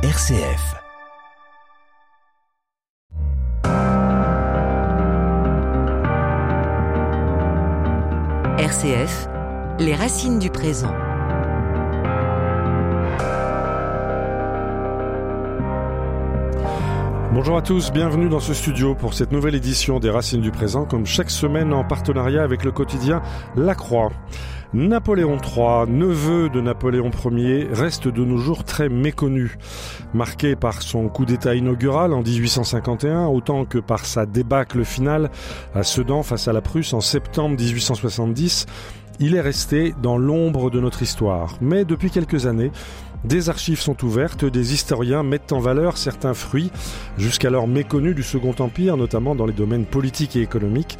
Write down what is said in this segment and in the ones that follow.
RCF. RCF, les racines du présent. Bonjour à tous, bienvenue dans ce studio pour cette nouvelle édition des Racines du Présent, comme chaque semaine en partenariat avec le quotidien La Croix. Napoléon III, neveu de Napoléon Ier, reste de nos jours très méconnu. Marqué par son coup d'État inaugural en 1851, autant que par sa débâcle finale à Sedan face à la Prusse en septembre 1870, il est resté dans l'ombre de notre histoire. Mais depuis quelques années, des archives sont ouvertes, des historiens mettent en valeur certains fruits, jusqu'alors méconnus du Second Empire, notamment dans les domaines politiques et économiques.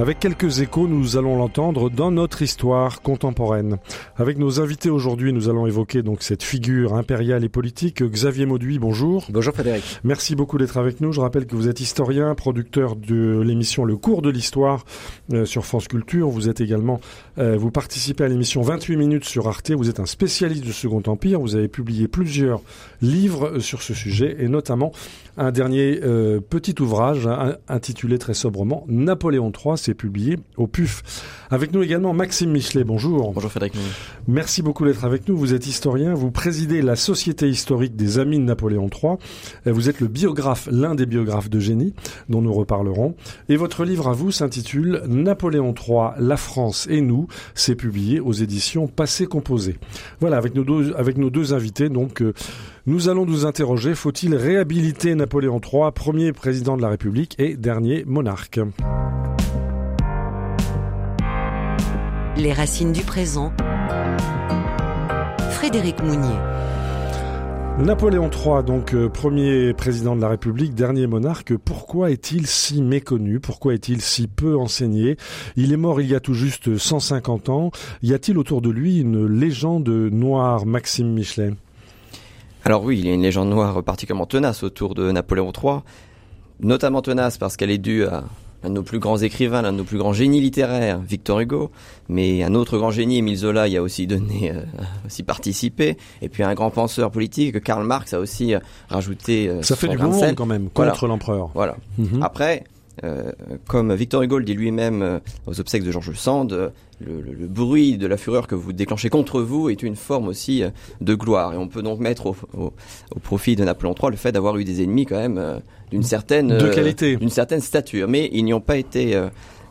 Avec quelques échos, nous allons l'entendre dans notre histoire contemporaine. Avec nos invités aujourd'hui, nous allons évoquer donc cette figure impériale et politique. Xavier Mauduit, bonjour. Bonjour Frédéric. Merci beaucoup d'être avec nous. Je rappelle que vous êtes historien, producteur de l'émission Le cours de l'histoire euh, sur France Culture. Vous êtes également, euh, vous participez à l'émission 28 minutes sur Arte. Vous êtes un spécialiste du Second Empire. Vous avez publié plusieurs livres euh, sur ce sujet et notamment un dernier euh, petit ouvrage hein, intitulé très sobrement Napoléon III, c'est publié au PUF. Avec nous également Maxime Michelet, bonjour. Bonjour Frédéric. Merci beaucoup d'être avec nous. Vous êtes historien, vous présidez la Société historique des Amis de Napoléon III. Vous êtes le biographe, l'un des biographes de génie, dont nous reparlerons. Et votre livre à vous s'intitule Napoléon III, la France et nous. C'est publié aux éditions Passé Composé. Voilà, avec nos deux, avec nos deux invités, donc, euh, nous allons nous interroger, faut-il réhabiliter Napoléon III, premier président de la République et dernier monarque Les racines du présent. Frédéric Mounier. Napoléon III, donc euh, premier président de la République, dernier monarque, pourquoi est-il si méconnu? Pourquoi est-il si peu enseigné? Il est mort il y a tout juste 150 ans. Y a-t-il autour de lui une légende noire, Maxime Michelet? Alors oui, il y a une légende noire particulièrement tenace autour de Napoléon III, notamment tenace parce qu'elle est due à un de nos plus grands écrivains, l'un de nos plus grands génies littéraires, Victor Hugo, mais un autre grand génie, Émile Zola, y a aussi donné, euh, aussi participé, et puis un grand penseur politique, Karl Marx, a aussi euh, rajouté. Euh, Ça fait du bon monde quand même contre l'empereur. Voilà. Mhm. Après, euh, comme Victor Hugo le dit lui-même euh, aux obsèques de Georges Sand, euh, le, le- le bruit de la fureur que vous déclenchez contre vous est une forme aussi de gloire. Et on peut donc mettre au, au- au profit de Napoléon III le fait d'avoir eu des ennemis quand même d'une certaine De qualité. d'une certaine stature. Mais ils n'y ont pas été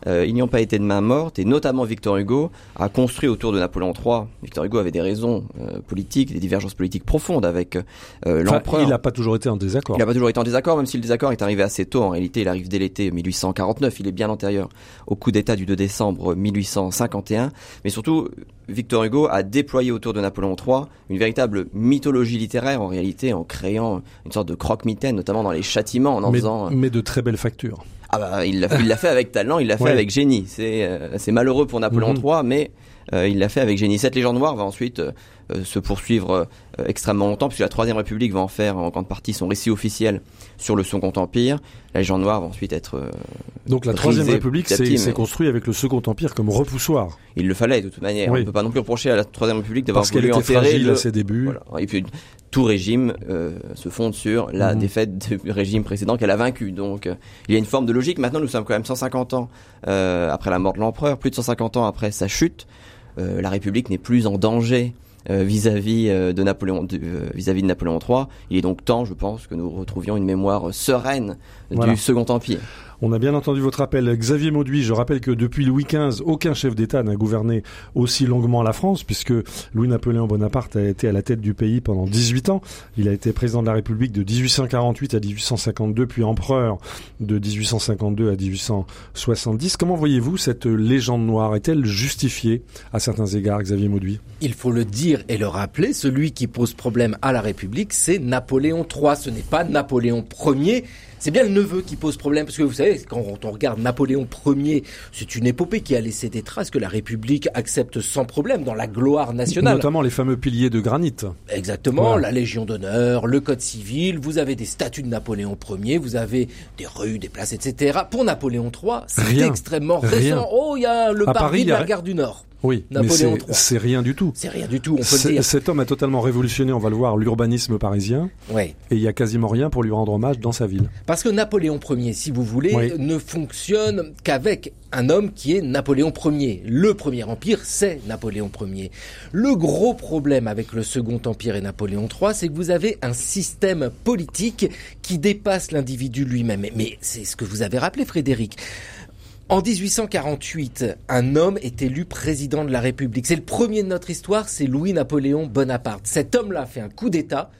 euh, ils n'y ont pas été de main morte et notamment Victor Hugo a construit autour de Napoléon III. Victor Hugo avait des raisons euh, politiques, des divergences politiques profondes avec euh, Enfin, l'empereur. il n'a pas toujours été en désaccord. Il n'a pas toujours été en désaccord, même si le désaccord est arrivé assez tôt. En réalité, il arrive dès l'été 1849. Il est bien antérieur au coup d'État du 2 décembre 1851. Mais surtout, Victor Hugo a déployé autour de Napoléon III une véritable mythologie littéraire, en réalité, en créant une sorte de croque-mitaine, notamment dans les châtiments, en en mais, faisant... euh, mais de très belles factures. Ah bah, il l'a fait avec talent, il l'a fait Ouais. avec génie. C'est euh, c'est malheureux pour Napoléon Mhm. III, mais euh, il l'a fait avec génie. Cette légende noire va ensuite euh, se poursuivre euh, extrêmement longtemps, puisque la Troisième République va en faire en grande partie son récit officiel sur le Second Empire. La légende noire va ensuite être... euh, Donc la Troisième République s'est petit, s'est mais- construit avec le Second Empire comme repoussoir. il le fallait de toute manière. Oui. On ne peut pas non plus reprocher à la Troisième République d'avoir voulu enterrer fragile le... à ses débuts. Voilà. Et puis tout régime euh, se fonde sur la Mhm. défaite du régime précédent qu'elle a vaincu. Donc euh, il y a une forme de logique. Maintenant nous sommes quand même 150 ans euh, après la mort de l'empereur, plus de 150 ans après sa chute. Euh, la République n'est plus en danger euh, vis-à-vis euh, de Napoléon de- euh, vis-à-vis de Napoléon III. Il est donc temps, je pense, que nous retrouvions une mémoire sereine Voilà. du Second Empire. On a bien entendu votre appel. Xavier Mauduit, je rappelle que depuis Louis XV, aucun chef d'État n'a gouverné aussi longuement la France, puisque Louis-Napoléon Bonaparte a été à la tête du pays pendant 18 ans. Il a été président de la République de 1848 à 1852, puis empereur de 1852 à 1870. Comment voyez-vous cette légende noire? Est-elle justifiée à certains égards, Xavier Mauduit? Il faut le dire et le rappeler, celui qui pose problème à la République, c'est Napoléon III, ce n'est pas Napoléon Ier. C'est bien le neveu qui pose problème, parce que vous savez, quand on regarde Napoléon Ier, c'est une épopée qui a laissé des traces que la République accepte sans problème dans la gloire nationale. Notamment les fameux piliers de granit. Exactement, la Légion d'honneur, le Code civil, vous avez des statuts de Napoléon Ier, vous avez des rues, des places, etc. Pour Napoléon III, c'est extrêmement Rien. récent. Oh, il y a le À Paris, de a la gare du Nord. Oui, Napoléon mais c'est- rien du tout. C'est rien du tout, on peut le C'est- dire. Cet homme a totalement révolutionné, on va le voir, l'urbanisme parisien, Ouais. et il y a quasiment rien pour lui rendre hommage dans sa ville. Parce que Napoléon Ier, si vous voulez, Oui. ne fonctionne qu'avec un homme qui est Napoléon Ier. Le Premier Empire, c'est Napoléon Ier. Le gros problème avec le Second Empire et Napoléon III, c'est que vous avez un système politique qui dépasse l'individu lui-même. Mais c'est ce que vous avez rappelé, Frédéric. En 1848, un homme est élu président de la République. C'est le premier de notre histoire, c'est Louis-Napoléon Bonaparte. Cet homme-là fait un coup d'État,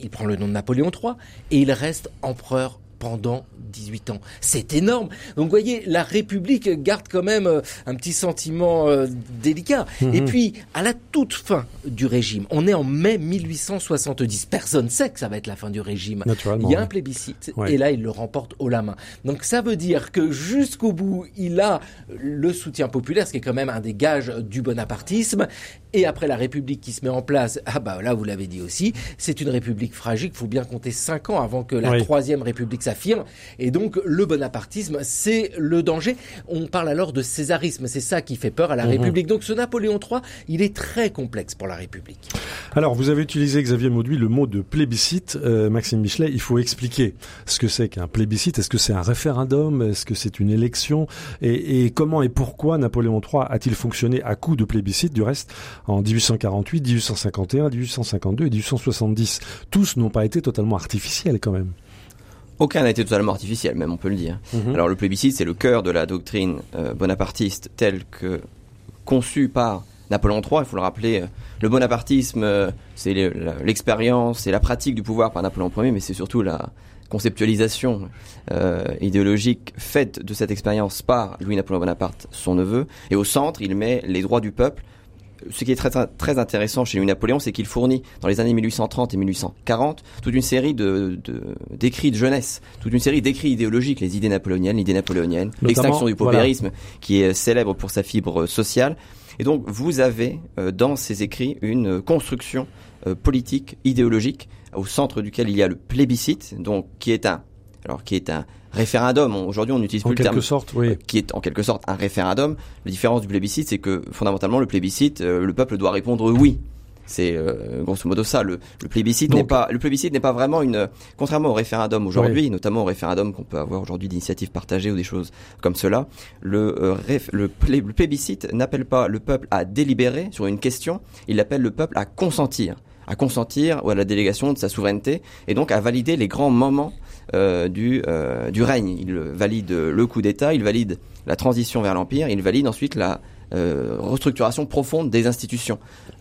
il prend le nom de Napoléon III et il reste empereur pendant 18 ans. C'est énorme. Donc vous voyez, la République garde quand même euh, un petit sentiment euh, délicat. Mhm. Et puis, à la toute fin du régime, on est en mai 1870. Personne sait que ça va être la fin du régime. Il y a un plébiscite Ouais. et là il le remporte haut la main. Donc ça veut dire que jusqu'au bout il a le soutien populaire, ce qui est quand même un des gages du bonapartisme. Et après la République qui se met en place, ah bah là vous l'avez dit aussi, c'est une République fragile. Il faut bien compter cinq ans avant que la Oui. troisième République s'affirme. Et donc le bonapartisme c'est le danger. On parle alors de césarisme, c'est ça qui fait peur à la Mhm. République. Donc ce Napoléon III, il est très complexe pour la République. Alors, vous avez utilisé, Xavier Mauduit, le mot de plébiscite. Euh, Maxime Michelet, il faut expliquer ce que c'est qu'un plébiscite. Est-ce que c'est un référendum? Est-ce que c'est une élection? Et, et comment et pourquoi Napoléon III a-t-il fonctionné à coup de plébiscite? Du reste, en 1848, 1851, 1852 et 1870, tous n'ont pas été totalement artificiels quand même. Aucun n'a été totalement artificiel, même on peut le dire. Mhm. Alors le plébiscite, c'est le cœur de la doctrine euh, bonapartiste telle que conçue par Napoléon III. Il faut le rappeler, euh, le bonapartisme, euh, c'est l'expérience et la pratique du pouvoir par Napoléon Ier, mais c'est surtout la conceptualisation euh, idéologique faite de cette expérience par Louis-Napoléon Bonaparte, son neveu. Et au centre, il met les droits du peuple. Ce qui est très, très intéressant chez Louis-Napoléon, c'est qu'il fournit, dans les années 1830 et 1840, toute une série de, d'écrits de jeunesse, toute une série d'écrits idéologiques, les idées napoléoniennes, l'idée napoléonienne, l'extinction du voilà. paupérisme, qui est célèbre pour sa fibre sociale. Et donc, vous avez euh, dans ces écrits une construction euh, politique, idéologique, au centre duquel il y a le plébiscite, donc qui est un, alors qui est un référendum. Aujourd'hui, on n'utilise En plus le terme sorte, oui. qui est en quelque sorte un référendum. La différence du plébiscite, c'est que fondamentalement, le plébiscite, euh, le peuple doit répondre oui. C'est euh, grosso modo ça. Le, le plébiscite n'est pas le plébiscite n'est pas vraiment une contrairement au référendum aujourd'hui, notamment au référendum qu'on peut avoir aujourd'hui d'initiatives partagées ou des choses comme cela. Le, euh, réf- le, plé- le plébiscite n'appelle pas le peuple à délibérer sur une question, il appelle le peuple à consentir, à consentir ou à la délégation de sa souveraineté et donc à valider les grands moments euh, du, euh, du règne. Il valide le coup d'État, il valide la transition vers l'Empire, il valide ensuite la euh, restructuration profonde des institutions.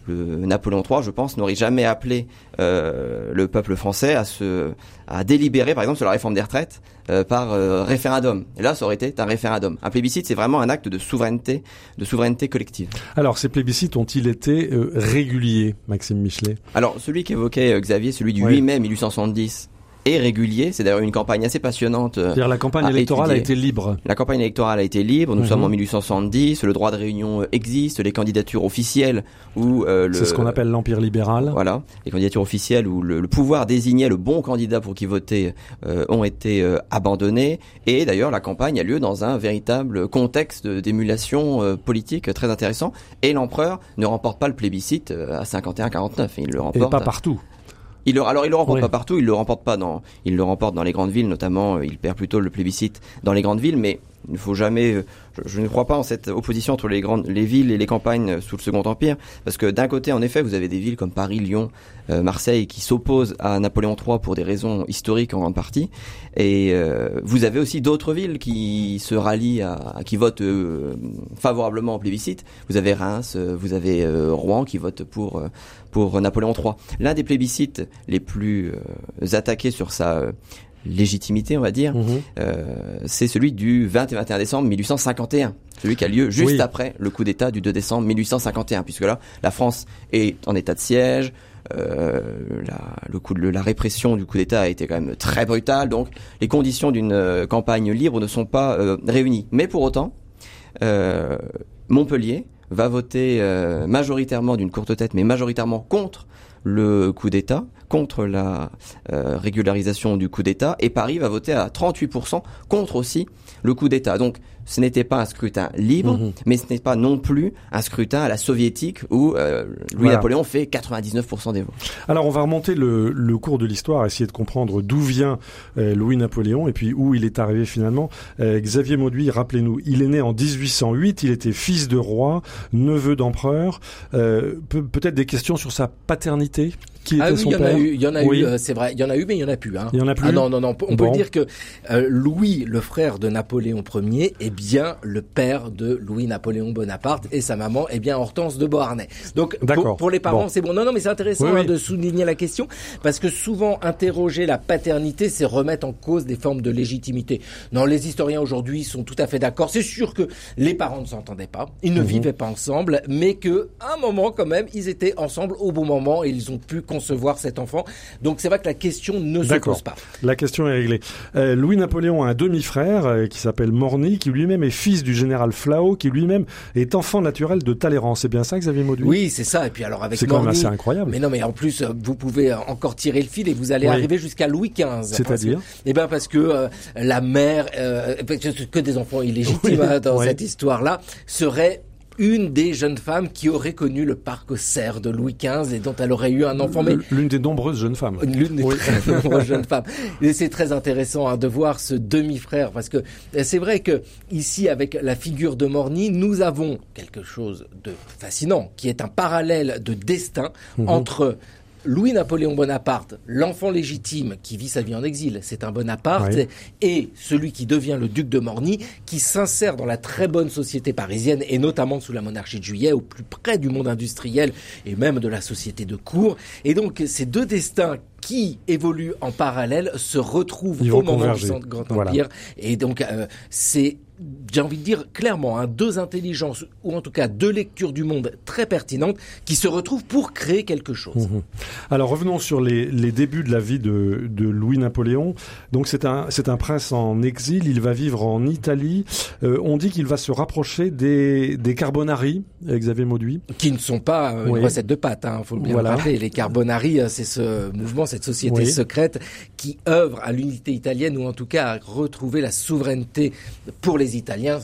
Le Napoléon III, je pense, n'aurait jamais appelé le peuple français à se à délibérer, par exemple, sur la réforme des retraites par référendum. Et là, ça aurait été un référendum. Un plébiscite, c'est vraiment un acte de souveraineté, de souveraineté collective. Alors, ces plébiscites ont-ils été réguliers, Maxime Michelet? Alors, celui qu'évoquait Xavier, celui du Oui. 8 mai 1870, est régulier. C'est d'ailleurs une campagne assez passionnante. C'est-à-dire la campagne électorale a été libre. La campagne électorale a été libre, nous Mhm. sommes en 1870, le droit de réunion euh, existe, les candidatures officielles où euh, le C'est ce qu'on appelle l'empire libéral. voilà, les candidatures officielles où le, le pouvoir désignait le bon candidat pour qui voter euh, ont été euh, abandonnées et d'ailleurs la campagne a lieu dans un véritable contexte d'émulation euh, politique très intéressant et l'empereur ne remporte pas le plébiscite euh, à 51-49, il le Et remporte pas à- partout. Il le, alors il le remporte Oui. pas partout, il le remporte pas dans, il le remporte dans les grandes villes notamment. euh, Il perd plutôt le plébiscite dans les grandes villes, mais il ne faut jamais. euh, Je, ne crois pas en cette opposition entre les grandes, les villes et les campagnes euh, sous le Second Empire, parce que d'un côté, en effet, vous avez des villes comme Paris, Lyon, euh, Marseille qui s'opposent à Napoléon III pour des raisons historiques en grande partie, et euh, vous avez aussi d'autres villes qui se rallient à, qui votent euh, favorablement au plébiscite. Vous avez Reims, vous avez Rouen qui votent pour pour Napoléon III. L'un des plébiscites les plus attaqués sur sa légitimité, on va dire, Mhm. euh, c'est celui du 20 et 21 décembre 1851. Celui qui a lieu juste Oui. après le coup d'État du 2 décembre 1851, puisque là, la France est en état de siège. euh, la, le coup de, la répression du coup d'État a été quand même très brutale, donc les conditions d'une euh, campagne libre ne sont pas euh, réunies. Mais pour autant, euh, Montpellier va voter euh, majoritairement d'une courte tête, mais majoritairement contre le coup d'État, contre la euh, régularisation du coup d'État et Paris va voter à 38% contre aussi le coup d'État. Donc ce n'était pas un scrutin libre, Mhm. mais ce n'est pas non plus un scrutin à la soviétique où euh, Louis-Napoléon fait 99% des voix. Alors on va remonter le, le cours de l'histoire, essayer de comprendre d'où vient euh, Louis-Napoléon et puis où il est arrivé finalement. Euh, Xavier Mauduit, rappelez-nous, il est né en 1808, il était fils de roi, neveu d'empereur. Euh, Pe- Peut-être des questions sur sa paternité Qui était Ah oui, son il y en père a eu, il y en a Oui. eu, c'est vrai, il y en a eu, mais il y en a plus. Hein. Il y en a plus Ah non, non, non. On Bon. peut dire que euh, Louis, le frère de Napoléon Ier, est bien le père de Louis-Napoléon Bonaparte et sa maman est bien Hortense de Beauharnais. Donc pour, pour les parents, Bon. c'est bon. Non, non, mais c'est intéressant Oui, hein, oui. de souligner la question parce que souvent interroger la paternité, c'est remettre en cause des formes de légitimité. Non, les historiens aujourd'hui sont tout à fait d'accord. C'est sûr que les parents ne s'entendaient pas, ils ne Mhm. vivaient pas ensemble, mais que à un moment quand même, ils étaient ensemble au bon moment et ils ont pu concevoir cet enfant. Donc c'est vrai que la question ne se pose pas. La question est réglée. Euh, Louis-Napoléon a un demi-frère euh, qui s'appelle Morny, qui lui-même est fils du général Flao, qui lui-même est enfant naturel de Talleyrand. C'est bien ça, Xavier Mauduit? Oui, c'est ça. Et puis alors avec C'est quand même assez incroyable. Mais non, mais en plus, euh, vous pouvez euh, encore tirer le fil et vous allez Oui. arriver jusqu'à Louis XV. C'est-à-dire? Eh ben parce que euh, la mère, euh, que que des enfants illégitimes Oui, hein, dans oui. cette histoire-là, serait une des jeunes femmes qui aurait connu le parc cerf de Louis XV et dont elle aurait eu un enfant. Mais L'une des nombreuses jeunes femmes. L'une des Oui. très nombreuses jeunes femmes. Et c'est très intéressant hein, de voir ce demi-frère parce que euh, c'est vrai que ici avec la figure de Morny, nous avons quelque chose de fascinant qui est un parallèle de destin Mhm. entre Louis-Napoléon Bonaparte, l'enfant légitime qui vit sa vie en exil, c'est un Bonaparte, Oui. et celui qui devient le duc de Morny, qui s'insère dans la très bonne société parisienne, et notamment sous la monarchie de Juillet, au plus près du monde industriel et même de la société de cour. Et donc ces deux destins qui évoluent en parallèle se retrouvent Ils au moment converger. du Grand Voilà. Empire. Et donc euh, c'est j'ai envie de dire clairement hein, deux intelligences ou en tout cas deux lectures du monde très pertinentes qui se retrouvent pour créer quelque chose. Mhm. Alors revenons sur les, les débuts de la vie de, de Louis-Napoléon. Donc c'est un, c'est un prince en exil, il va vivre en Italie. Euh, on dit qu'il va se rapprocher des, des Carbonari, euh, Xavier Mauduit. qui ne sont pas euh, Oui. une recette de pâte, hein, faut bien Voilà. le rappeler. Les Carbonari, c'est ce mouvement, cette société Oui. secrète qui œuvre à l'unité italienne ou en tout cas à retrouver la souveraineté pour les Italiens.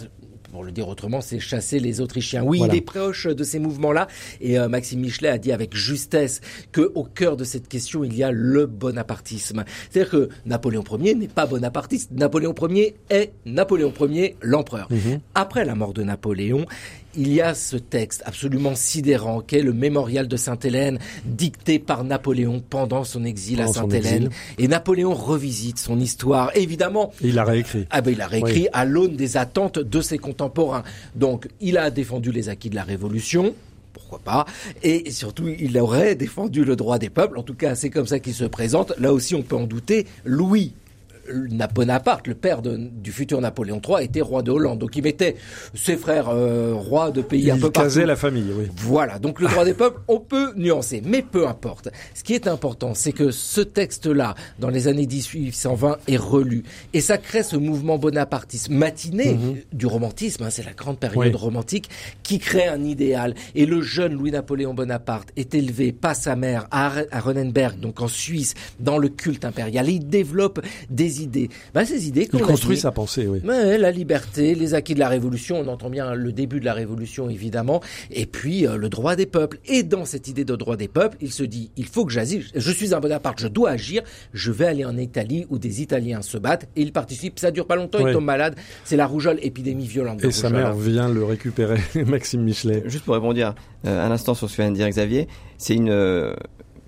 Pour le dire autrement, c'est chasser les Autrichiens. Oui, Voilà. il est proche de ces mouvements-là. Et euh, Maxime Michelet a dit avec justesse que au cœur de cette question, il y a le bonapartisme. C'est-à-dire que Napoléon Ier n'est pas bonapartiste. Napoléon Ier est Napoléon Ier, l'empereur. Après la mort de Napoléon, il y a ce texte absolument sidérant qu'est le mémorial de Sainte-Hélène, dicté par Napoléon pendant son exil Pendant à Sainte-Hélène. Et Napoléon revisite son histoire. Évidemment, Et il l'a réécrit. ah ben, il a réécrit à l'aune des attentes de ses contemporains. Donc, il a défendu les acquis de la Révolution. Pourquoi pas Et surtout, il aurait défendu le droit des peuples. En tout cas, c'est comme ça qu'il se présente. Là aussi, on peut en douter. Louis Bonaparte, le père de- du futur Napoléon III, était roi de Hollande. Donc, il mettait ses frères euh, rois de pays un Il peu partout. la famille, oui. Voilà, donc le droit des peuples, on peut nuancer, mais peu importe. Ce qui est important, c'est que ce texte-là, dans les années 1820, est relu. Et ça crée ce mouvement bonapartiste matiné du romantisme, hein, c'est la grande période Oui. romantique, qui crée un idéal. Et le jeune Louis-Napoléon Bonaparte est élevé par sa mère à, à donc en Suisse, dans le culte impérial. Et il développe des idées. Ben, ces idées qu'on Il construit dit, sa pensée, oui. Ouais, la liberté, les acquis de la Révolution, on entend bien le début de la Révolution évidemment, et puis euh, le droit des peuples. Et dans cette idée de droit des peuples, il se dit, il faut que j'agisse, je suis un Bonaparte, je dois agir, je vais aller en Italie où des Italiens se battent, et il participe, ça dure pas longtemps, Ouais. il tombe malade, c'est la rougeole, épidémie violente. de Et sa mère vient le récupérer, Maxime Michelet. Juste pour rebondir euh, un instant sur ce que vient de dire Xavier, c'est une, euh,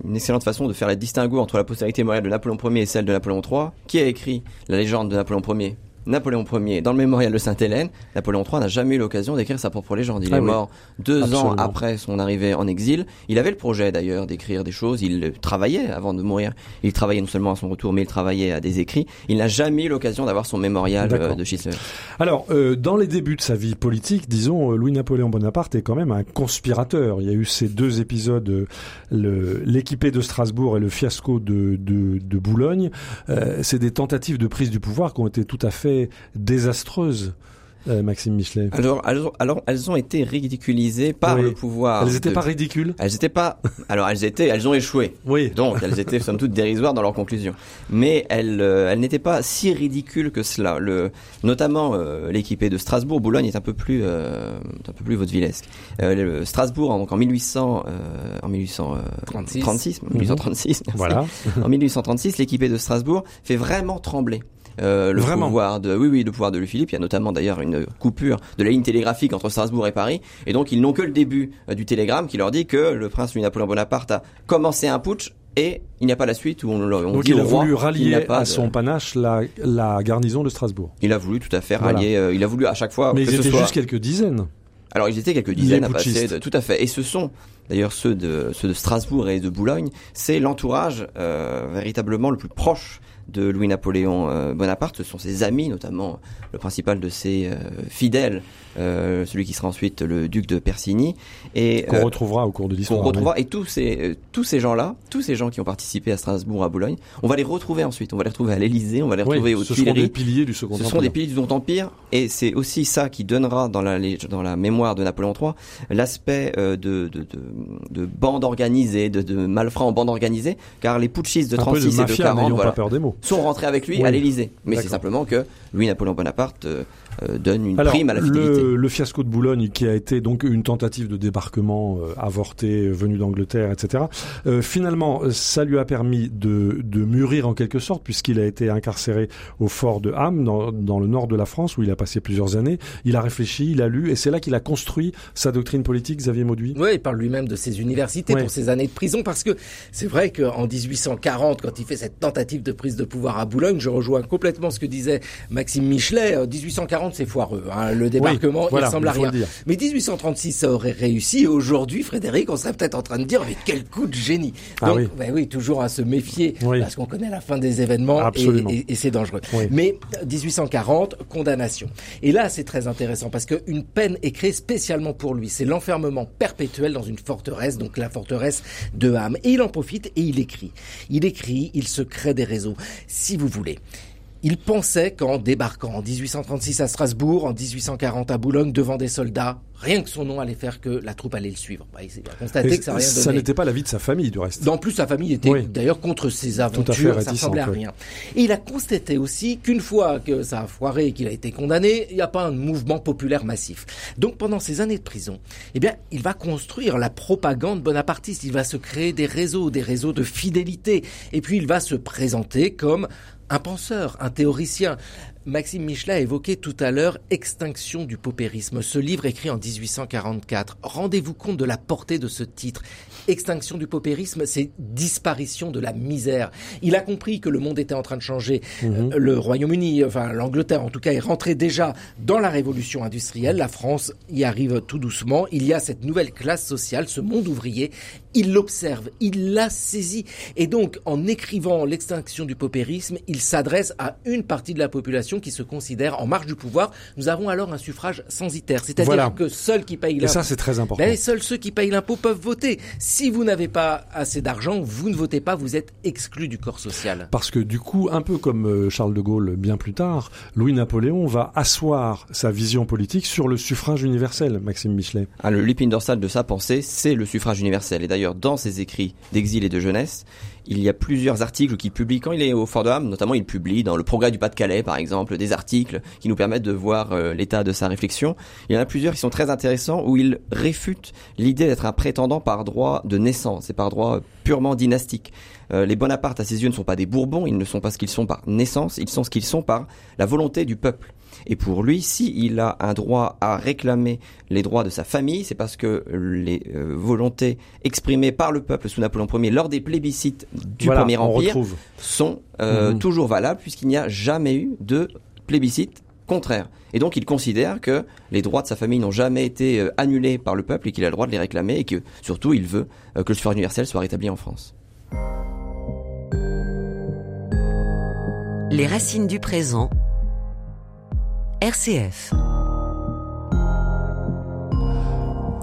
une excellente façon de faire la distinguo entre la postérité morale de Napoléon Ier et celle de Napoléon III. Qui a écrit la légende de Napoléon Ier? Napoléon Ier dans le mémorial de Sainte-Hélène. Napoléon III n'a jamais eu l'occasion d'écrire sa propre légende. Il Ah est oui. mort deux Absolument. ans après son arrivée en exil. Il avait le projet d'ailleurs d'écrire des choses. Il travaillait avant de mourir. Il travaillait non seulement à son retour, mais il travaillait à des écrits. Il n'a jamais eu l'occasion d'avoir son mémorial euh, de Schiller. Alors, euh, dans les débuts de sa vie politique, disons, euh, Louis-Napoléon Bonaparte est quand même un conspirateur. Il y a eu ces deux épisodes, euh, l'équipé de Strasbourg et le fiasco de, de, de Boulogne. C'est des tentatives de prise du pouvoir qui ont été tout à fait désastreuses. euh, Maxime Michelet alors, alors, alors, elles ont été ridiculisées par Oui. le pouvoir. Elles n'étaient de- pas ridicules Elles étaient pas. Alors, elles étaient. Elles ont échoué. Oui. Donc, elles étaient somme toute dérisoires dans leurs conclusions. Mais elles, euh, elles n'étaient pas si ridicules que cela. Le, notamment euh, l'équipée de Strasbourg, Boulogne est un peu plus, euh, un peu plus vaudevillesque. Euh, le- Strasbourg, donc en 1800, euh, en 1836, 36. 1836, merci. Voilà. En 1836, l'équipée de Strasbourg fait vraiment trembler. Euh, le Vraiment pouvoir de oui oui le pouvoir de Louis Philippe il y a notamment d'ailleurs une coupure de la ligne télégraphique entre Strasbourg et Paris et donc ils n'ont que le début euh, du télégramme qui leur dit que le prince Louis-Napoléon Bonaparte a commencé un putsch et il n'y a pas la suite où on, on Donc dit il a voulu rallier pas à de- son panache la, la garnison de Strasbourg. il a voulu tout à fait Voilà. rallier euh, il a voulu à chaque fois Mais que ils ce étaient soit juste quelques dizaines. alors ils étaient quelques dizaines à passer, de- tout à fait. Et ce sont d'ailleurs ceux de ceux de Strasbourg et de Boulogne, c'est l'entourage euh, véritablement le plus proche de Louis-Napoléon euh, Bonaparte. Ce sont ses amis, notamment le principal de ses euh, fidèles, euh, celui qui sera ensuite le duc de Persigny, et Qu'on retrouvera au cours de qu'on l'histoire. retrouvera. Et tous ces tous ces gens-là, tous ces gens qui ont participé à Strasbourg, à Boulogne, on va les retrouver ensuite. On va les retrouver à l'Élysée, on va les Oui, retrouver aux ce seront des Tuileries. piliers du Second Ce Empire. sont des piliers du Second Empire, et c'est aussi ça qui donnera dans la, dans la mémoire de Napoléon III l'aspect euh, de, de, de, de bande organisée, de, de malfrats en bande organisée, car les putschistes de Un peu 36 et de mafia, 40 n'ayons voilà, pas peur des mots. Sont rentrés avec lui Oui. à l'Élysée. Mais c'est simplement que Louis-Napoléon Bonaparte euh, euh, donne une Alors, prime à la fidélité. le, le fiasco de Boulogne, qui a été donc une tentative de débarquement euh, avorté, euh, venu d'Angleterre, etc. euh, finalement, ça lui a permis de, de mûrir en quelque sorte, puisqu'il a été incarcéré au fort de Ham, dans, dans le nord de la France, où il a passé plusieurs années. Il a réfléchi, il a lu, et c'est là qu'il a construit sa doctrine politique, Xavier Mauduit. Oui, il parle lui-même de ses universités Ouais. pour ses années de prison parce que c'est vrai qu'en 1840, quand il fait cette tentative de prise de pouvoir à Boulogne, je rejoins complètement ce que disait Maxime Michelet. euh, 1840, c'est foireux. hein. Le débarquement, voilà, il ressemble à rien. Mais 1836, ça aurait réussi. Aujourd'hui, Frédéric, on serait peut-être en train de dire, mais quel coup de génie. Ah Donc, oui. ben oui, toujours à se méfier Oui. parce qu'on connaît la fin des événements et, Absolument. et- et c'est dangereux. Oui. Mais 1840, condamnation. Et là, c'est très intéressant parce qu'une peine est créée spécialement pour lui. C'est l'enfermement perpétuel dans une forteresse, donc la forteresse de Ham. Et il en profite et il écrit. Il écrit, il se crée des réseaux. Si vous voulez. Il pensait qu'en débarquant en 1836 à Strasbourg, en 1840 à Boulogne, devant des soldats, rien que son nom allait faire que la troupe allait le suivre. Bah, il constaté que ça rien n'était pas la vie de sa famille, du reste. En plus, sa famille était Oui. d'ailleurs contre ses à aventures, fait ça ressemblait à rien. Et il a constaté aussi qu'une fois que ça a foiré et qu'il a été condamné, il n'y a pas un mouvement populaire massif. Donc pendant ces années de prison, eh bien, il va construire la propagande bonapartiste, il va se créer des réseaux, des réseaux de fidélité, et puis il va se présenter comme un penseur, un théoricien. Maxime Michelet a évoqué tout à l'heure Extinction du paupérisme, ce livre écrit en 1844. Rendez-vous compte de la portée de ce titre. Extinction du paupérisme, c'est disparition de la misère. Il a compris que le monde était en train de changer. Mhm. Euh, Le Royaume-Uni, enfin l'Angleterre en tout cas, est rentré déjà dans la révolution industrielle. La France y arrive tout doucement. Il y a cette nouvelle classe sociale, ce monde ouvrier. Il l'observe, il l'a saisi. Et donc, en écrivant l'extinction du paupérisme, il s'adresse à une partie de la population qui se considère en marge du pouvoir. Nous avons alors un suffrage censitaire, c'est-à-dire Voilà. que seuls qui payent Et l'impôt ça, c'est très important. ben, seuls ceux qui payent l'impôt peuvent voter. Si vous n'avez pas assez d'argent, vous ne votez pas, vous êtes exclu du corps social. Parce que du coup, un peu comme euh, Charles de Gaulle bien plus tard, Louis-Napoléon va asseoir sa vision politique sur le suffrage universel, Maxime Michelet. Ah, le l'épine dorsale de sa pensée, c'est le suffrage universel. Et d'ailleurs, dans ses écrits d'exil et de jeunesse, il y a plusieurs articles qu'il publie quand il est au Fort de Ham. Notamment, il publie dans le Progrès du Pas-de-Calais, par exemple, des articles qui nous permettent de voir euh, l'état de sa réflexion. Il y en a plusieurs qui sont très intéressants où il réfute l'idée d'être un prétendant par droit de naissance et par droit purement dynastique. Euh, les Bonaparte, à ses yeux, ne sont pas des Bourbons, ils ne sont pas ce qu'ils sont par naissance, ils sont ce qu'ils sont par la volonté du peuple. Et pour lui, si il a un droit à réclamer les droits de sa famille, c'est parce que les euh, volontés exprimées par le peuple sous Napoléon Ier lors des plébiscites du Voilà, Premier Empire retrouve. sont euh, Mhm. toujours valables puisqu'il n'y a jamais eu de plébiscite contraire. Et donc il considère que les droits de sa famille n'ont jamais été euh, annulés par le peuple et qu'il a le droit de les réclamer et que surtout il veut euh, que le suffrage universel soit rétabli en France. Les racines du présent. RCF.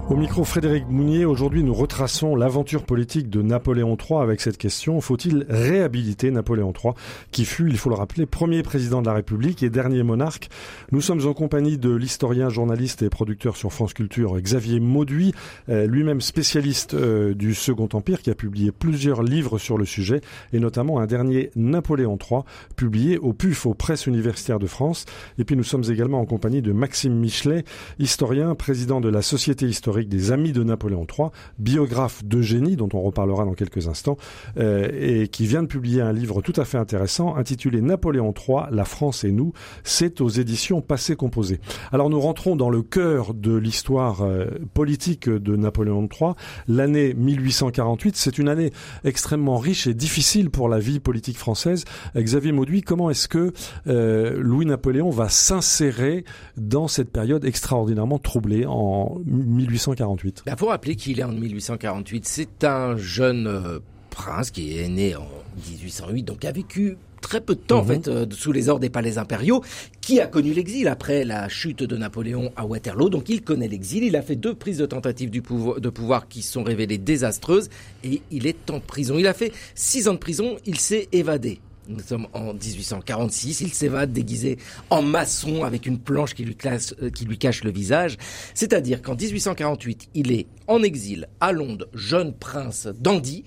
Au micro Frédéric Mounier, aujourd'hui nous retraçons l'aventure politique de Napoléon III avec cette question, faut-il réhabiliter Napoléon III qui fut, il faut le rappeler, premier président de la République et dernier monarque? Nous sommes en compagnie de l'historien, journaliste et producteur sur France Culture Xavier Mauduit, euh, lui-même spécialiste euh, du Second Empire qui a publié plusieurs livres sur le sujet et notamment un dernier Napoléon III publié au PUF, aux presses universitaires de France. Et puis nous sommes également en compagnie de Maxime Michelet, historien, président de la Société historique des Amis de Napoléon III, biographe de génie dont on reparlera dans quelques instants, euh, et qui vient de publier un livre tout à fait intéressant intitulé Napoléon III, la France et nous. C'est aux éditions Passé Composé. Alors nous rentrons dans le cœur de l'histoire euh, politique de Napoléon III. L'année 1848, c'est une année extrêmement riche et difficile pour la vie politique française. Xavier Mauduit, comment est-ce que euh, Louis-Napoléon va s'insérer dans cette période extraordinairement troublée en 1848 1848. Il faut rappeler qu'il est en 1848. C'est un jeune euh, prince qui est né en 1808, donc a vécu très peu de temps en mhm. fait euh, sous les ordres des palais impériaux, qui a connu l'exil après la chute de Napoléon à Waterloo. Donc il connaît l'exil. Il a fait deux prises de tentative du pouvoir, de pouvoir qui sont révélées désastreuses et il est en prison. Il a fait six ans de prison. Il s'est évadé. Nous sommes en 1846. Il s'évade déguisé en maçon avec une planche qui lui, cache, euh, qui lui cache le visage. C'est-à-dire qu'en 1848, il est en exil à Londres, jeune prince dandy,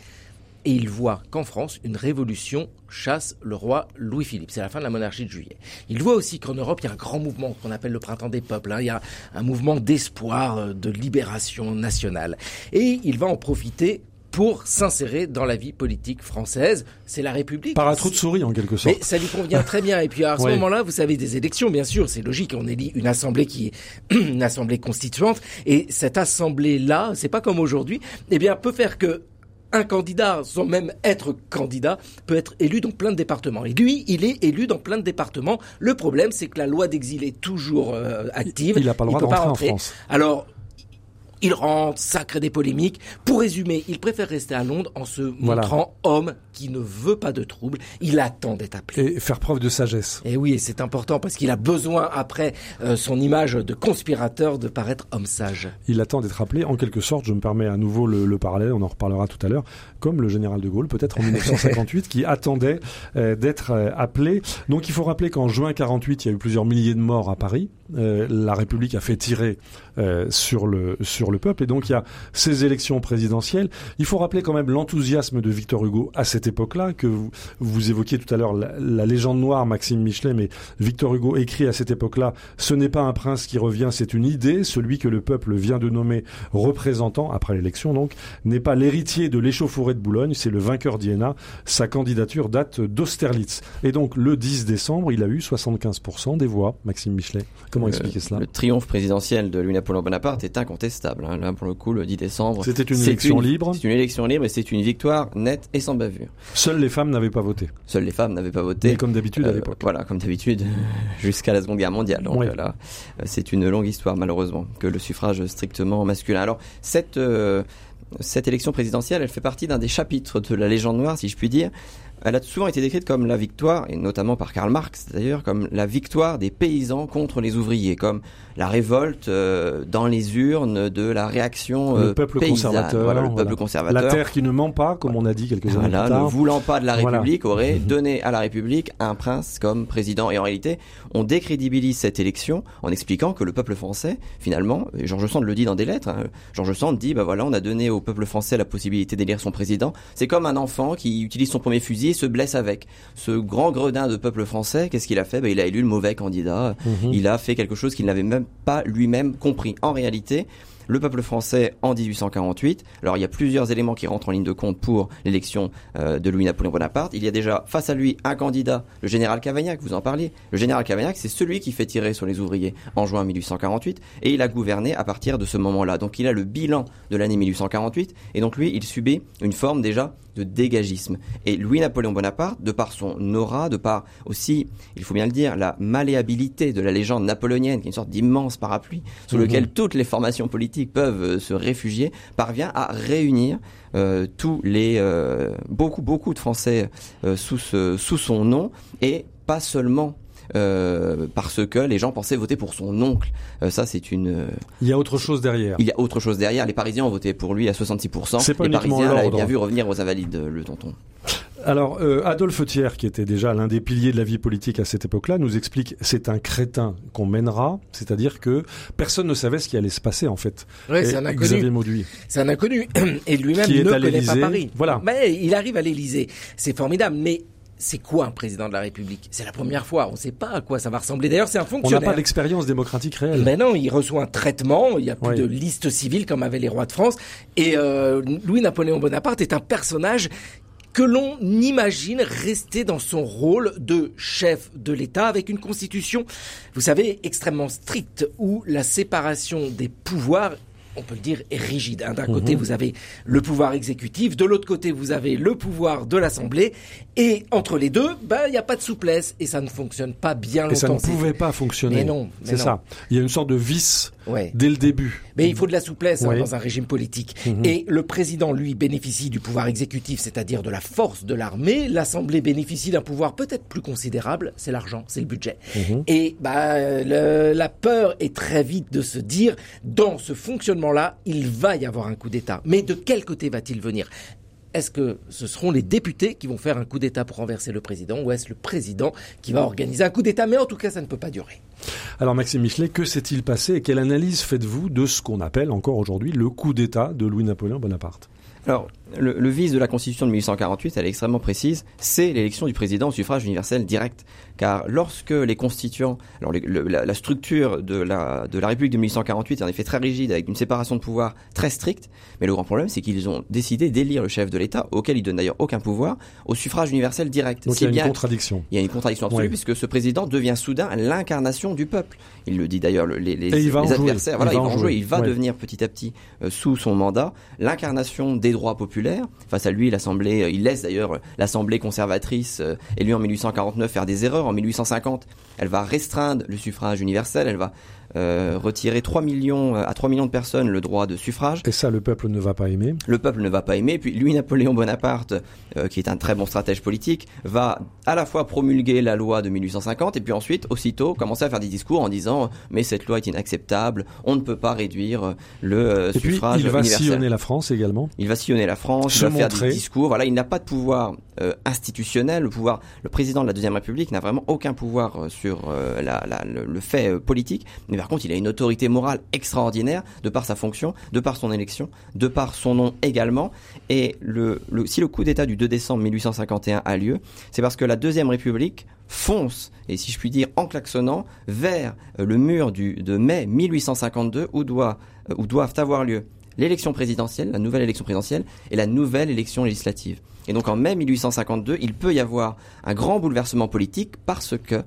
et il voit qu'en France, une révolution chasse le roi Louis-Philippe. C'est la fin de la monarchie de juillet. Il voit aussi qu'en Europe, il y a un grand mouvement qu'on appelle le printemps des peuples. Hein. Il y a un mouvement d'espoir, euh, de libération nationale. Et il va en profiter pour s'insérer dans la vie politique française. C'est la République. Par un trou de souris, en quelque sorte. Mais ça lui convient très bien. Et puis à ce moment-là, vous savez, des élections, bien sûr, c'est logique. On élit une assemblée qui est une assemblée constituante. Et cette assemblée-là, c'est pas comme aujourd'hui, eh bien, peut faire que un candidat, sans même être candidat, peut être élu dans plein de départements. Et lui, il est élu dans plein de départements. Le problème, c'est que la loi d'exil est toujours euh, active. Il n'a pas le droit d'entrer en France. Alors, il rentre, ça crée des polémiques. Pour résumer, il préfère rester à Londres en se montrant homme qui ne veut pas de trouble. Il attend d'être appelé. Et faire preuve de sagesse. Et oui, c'est important parce qu'il a besoin, après euh, son image de conspirateur, de paraître homme sage. Il attend d'être appelé, en quelque sorte, je me permets à nouveau le, parallèle, on en reparlera tout à l'heure, comme le général de Gaulle, peut-être en 1958, qui attendait euh, d'être euh, appelé. Donc il faut rappeler qu'en juin 48, il y a eu plusieurs milliers de morts à Paris. la République a fait tirer sur le sur le peuple. Et donc il y a ces élections présidentielles. Il faut rappeler quand même l'enthousiasme de Victor Hugo à cette époque-là, que vous, vous évoquiez tout à l'heure la, légende noire, Maxime Michelet, mais Victor Hugo écrit à cette époque-là, ce n'est pas un prince qui revient, c'est une idée, celui que le peuple vient de nommer représentant, après l'élection donc, n'est pas l'héritier de l'échauffourée de Boulogne, c'est le vainqueur d'Iéna. Sa candidature date d'Austerlitz. Et donc le 10 décembre, il a eu 75% des voix, Maxime Michelet. Comment expliquer cela? Le triomphe présidentiel de Louis-Napoléon Bonaparte est incontestable. Hein. Là, pour le coup, le 10 décembre. C'était une élection libre? C'est une élection libre et c'est une victoire nette et sans bavure. Seules les femmes n'avaient pas voté. Seules les femmes n'avaient pas voté. Et comme d'habitude à euh, l'époque. Voilà, comme d'habitude, jusqu'à la Seconde Guerre mondiale. Donc là, euh, c'est une longue histoire, malheureusement, que le suffrage strictement masculin. Alors, cette, euh, cette élection présidentielle, elle fait partie d'un des chapitres de la légende noire, si je puis dire. Elle a souvent été décrite comme la victoire, et notamment par Karl Marx d'ailleurs, comme la victoire des paysans contre les ouvriers, comme la révolte euh, dans les urnes de la réaction le euh, peuple conservateur, voilà, le peuple conservateur, la terre qui ne ment pas, comme on a dit quelques années plus tard, ne voulant pas de la République, aurait mhm. donné à la République un prince comme président. Et en réalité, on décrédibilise cette élection en expliquant que le peuple français, finalement, et Georges Sand le dit dans des lettres, hein, Georges Sand dit, bah voilà, on a donné au peuple français la possibilité d'élire son président. C'est comme un enfant qui utilise son premier fusil se blesse avec. Ce grand gredin de peuple français, qu'est-ce qu'il a fait? Bah, Il a élu le mauvais candidat. Mhm. Il a fait quelque chose qu'il n'avait même pas lui-même compris. En réalité, le peuple français en 1848. Alors il y a plusieurs éléments qui rentrent en ligne de compte pour l'élection euh, de Louis-Napoléon Bonaparte. Il y a déjà face à lui un candidat, le général Cavaignac, vous en parliez. Le général Cavaignac, c'est celui qui fait tirer sur les ouvriers en juin 1848 et il a gouverné à partir de ce moment-là. Donc il a le bilan de l'année 1848 et donc lui, il subit une forme déjà de dégagisme. Et Louis-Napoléon Bonaparte, de par son aura, de par aussi, il faut bien le dire, la malléabilité de la légende napoléonienne, qui est une sorte d'immense parapluie sous mhm. lequel toutes les formations politiques peuvent euh, se réfugier, parvient à réunir euh, tous les euh, beaucoup beaucoup de Français sous ce, sous son nom et pas seulement euh, parce que les gens pensaient voter pour son oncle. Euh, ça, c'est une. euh, Il y a autre chose derrière. Il y a autre chose derrière. Les Parisiens ont voté pour lui à 66%. C'est pas les uniquement Parisiens l'avaient bien vu revenir aux Invalides, le tonton. Alors, euh, Adolphe Thiers, qui était déjà l'un des piliers de la vie politique à cette époque-là, nous explique c'est un crétin qu'on mènera, c'est-à-dire que personne ne savait ce qui allait se passer en fait. Ouais, c'est un inconnu. Xavier Mauduit. C'est un inconnu. Et lui-même ne à connaît pas. Paris. Voilà. Mais il arrive à l'Élysée. C'est formidable. Mais c'est quoi un président de la République? C'est la première fois. On ne sait pas à quoi ça va ressembler. D'ailleurs, c'est un On n'a fonctionnaire. pas l'expérience démocratique réelle. Mais non, il reçoit un traitement, il n'y a plus de liste civile comme avaient les rois de France. Et euh, Louis-Napoléon Bonaparte est un personnage que l'on imagine rester dans son rôle de chef de l'État avec une constitution, vous savez, extrêmement stricte, où la séparation des pouvoirs on peut le dire, est rigide. hein. D'un côté, vous avez le pouvoir exécutif, de l'autre côté, vous avez le pouvoir de l'Assemblée, et entre les deux, ben, il n'y a pas de souplesse, et ça ne fonctionne pas bien Et ça ne longtemps. Pouvait pas fonctionner. Mais non, c'est ça. Il y a une sorte de vice Ouais. dès le début. Mais il faut de la souplesse hein, dans un régime politique. Mhm. Et le président, lui, bénéficie du pouvoir exécutif, c'est-à-dire de la force de l'armée. L'Assemblée bénéficie d'un pouvoir peut-être plus considérable, c'est l'argent, c'est le budget. Mhm. Et bah, le- la peur est très vite de se dire, dans ce fonctionnement-là, il va y avoir un coup d'État. Mais de quel côté va-t-il venir? Est-ce que ce seront les députés qui vont faire un coup d'État pour renverser le président ou est-ce le président qui va organiser un coup d'État? Mais en tout cas, ça ne peut pas durer. Alors Maxime Michelet, que s'est-il passé et quelle analyse faites-vous de ce qu'on appelle encore aujourd'hui le coup d'État de Louis-Napoléon Bonaparte? Alors, le, le vice de la Constitution de 1848, elle est extrêmement précise, c'est l'élection du président au suffrage universel direct. Car lorsque les constituants, alors les- le- la, la structure de la, de la République de 1848 est en effet très rigide, avec une séparation de pouvoir très stricte, mais le grand problème, c'est qu'ils ont décidé d'élire le chef de l'État, auquel ils donnent d'ailleurs aucun pouvoir, au suffrage universel direct. Donc il y a bien- une contradiction. il y a une contradiction absolue puisque ce président devient soudain l'incarnation du peuple. Il le dit d'ailleurs le- les, jouer. adversaires. Il Voilà, va il va en jouer. jouer. Il va Ouais. devenir petit à petit euh, sous son mandat l'incarnation des droits populaires. Face à lui, l'Assemblée, euh, il laisse d'ailleurs euh, l'Assemblée conservatrice euh, élue en 1849 faire des erreurs. En 1850, elle va restreindre le suffrage universel. Elle va euh, retirer 3 millions euh, à 3 millions de personnes le droit de suffrage. Et ça, le peuple ne va pas aimer. Le peuple ne va pas aimer. Puis lui, Napoléon Bonaparte, euh, qui est un très bon stratège politique, va à la fois promulguer la loi de 1850 et puis ensuite, aussitôt, commencer à faire des discours en disant mais cette loi est inacceptable, on ne peut pas réduire le Et puis suffrage il va universel. sillonner la France également. Il va sillonner la France, Se il va faire des discours. Voilà, il n'a pas de pouvoir euh, institutionnel. Le pouvoir, le président de la deuxième République n'a vraiment aucun pouvoir sur la, la- le, le fait politique. Mais par contre, il a une autorité morale extraordinaire de par sa fonction, de par son élection, de par son nom également. Et si le coup d'État du 2 décembre 1851 a lieu, c'est parce que la deuxième République fonce, et si je puis dire en klaxonnant, vers euh, le mur du, de mai 1852 où, doit, euh, où doivent avoir lieu l'élection présidentielle, la nouvelle élection présidentielle et la nouvelle élection législative. Et donc en mai 1852, il peut y avoir un grand bouleversement politique parce que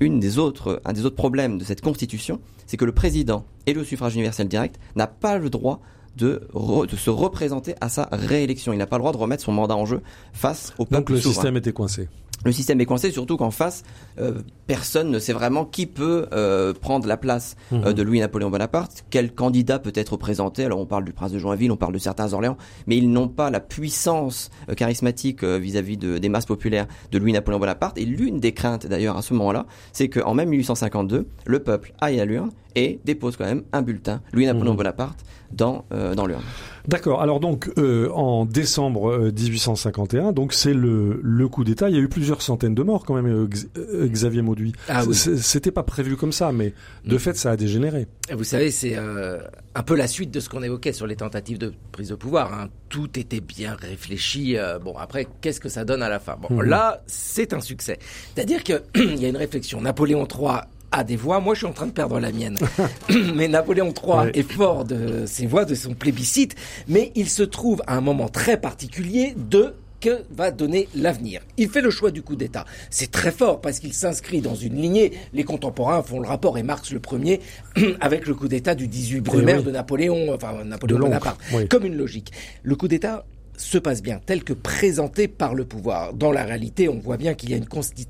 une des autres, un des autres problèmes de cette constitution, c'est que le président et le suffrage universel direct n'a pas le droit de, re- de se représenter à sa réélection. Il n'a pas le droit de remettre son mandat en jeu face au peuple Donc le souverain. système était coincé. Le système est coincé, surtout qu'en face, euh, personne ne sait vraiment qui peut euh, prendre la place Mhm. euh, de Louis-Napoléon Bonaparte, quel candidat peut être présenté? Alors on parle du prince de Joinville, on parle de certains Orléans, mais ils n'ont pas la puissance charismatique vis-à-vis de- des masses populaires de Louis-Napoléon Bonaparte. Et l'une des craintes d'ailleurs à ce moment-là, c'est qu'en mai 1852, le peuple aille à l'urne et dépose quand même un bulletin Louis-Napoléon Mhm. Bonaparte dans, dans l'urne. D'accord. Alors donc euh, en décembre euh, 1851, donc c'est le, le coup d'État. Il y a eu plusieurs centaines de morts quand même, euh, euh, Xavier Mauduit. Ah oui. C'était pas prévu comme ça, mais de Mm. fait ça a dégénéré. Vous savez, c'est euh, un peu la suite de ce qu'on évoquait sur les tentatives de prise de pouvoir. hein. Tout était bien réfléchi. euh, bon, après, qu'est-ce que ça donne à la fin? Bon, Mhm. là, c'est un succès. C'est-à-dire qu'il y a une réflexion. Napoléon III a des voix. Moi, je suis en train de perdre la mienne. mais Napoléon III Ouais. est fort de ses voix, de son plébiscite. Mais il se trouve à un moment très particulier de que va donner l'avenir. Il fait le choix du coup d'État. C'est très fort parce qu'il s'inscrit dans une lignée. Les contemporains font le rapport et Marx le premier avec le coup d'État du 18 Brumaire oui. de Napoléon, enfin Napoléon Bonaparte, oui. comme une logique. Le coup d'État se passe bien, tel que présenté par le pouvoir. Dans la réalité, on voit bien qu'il y a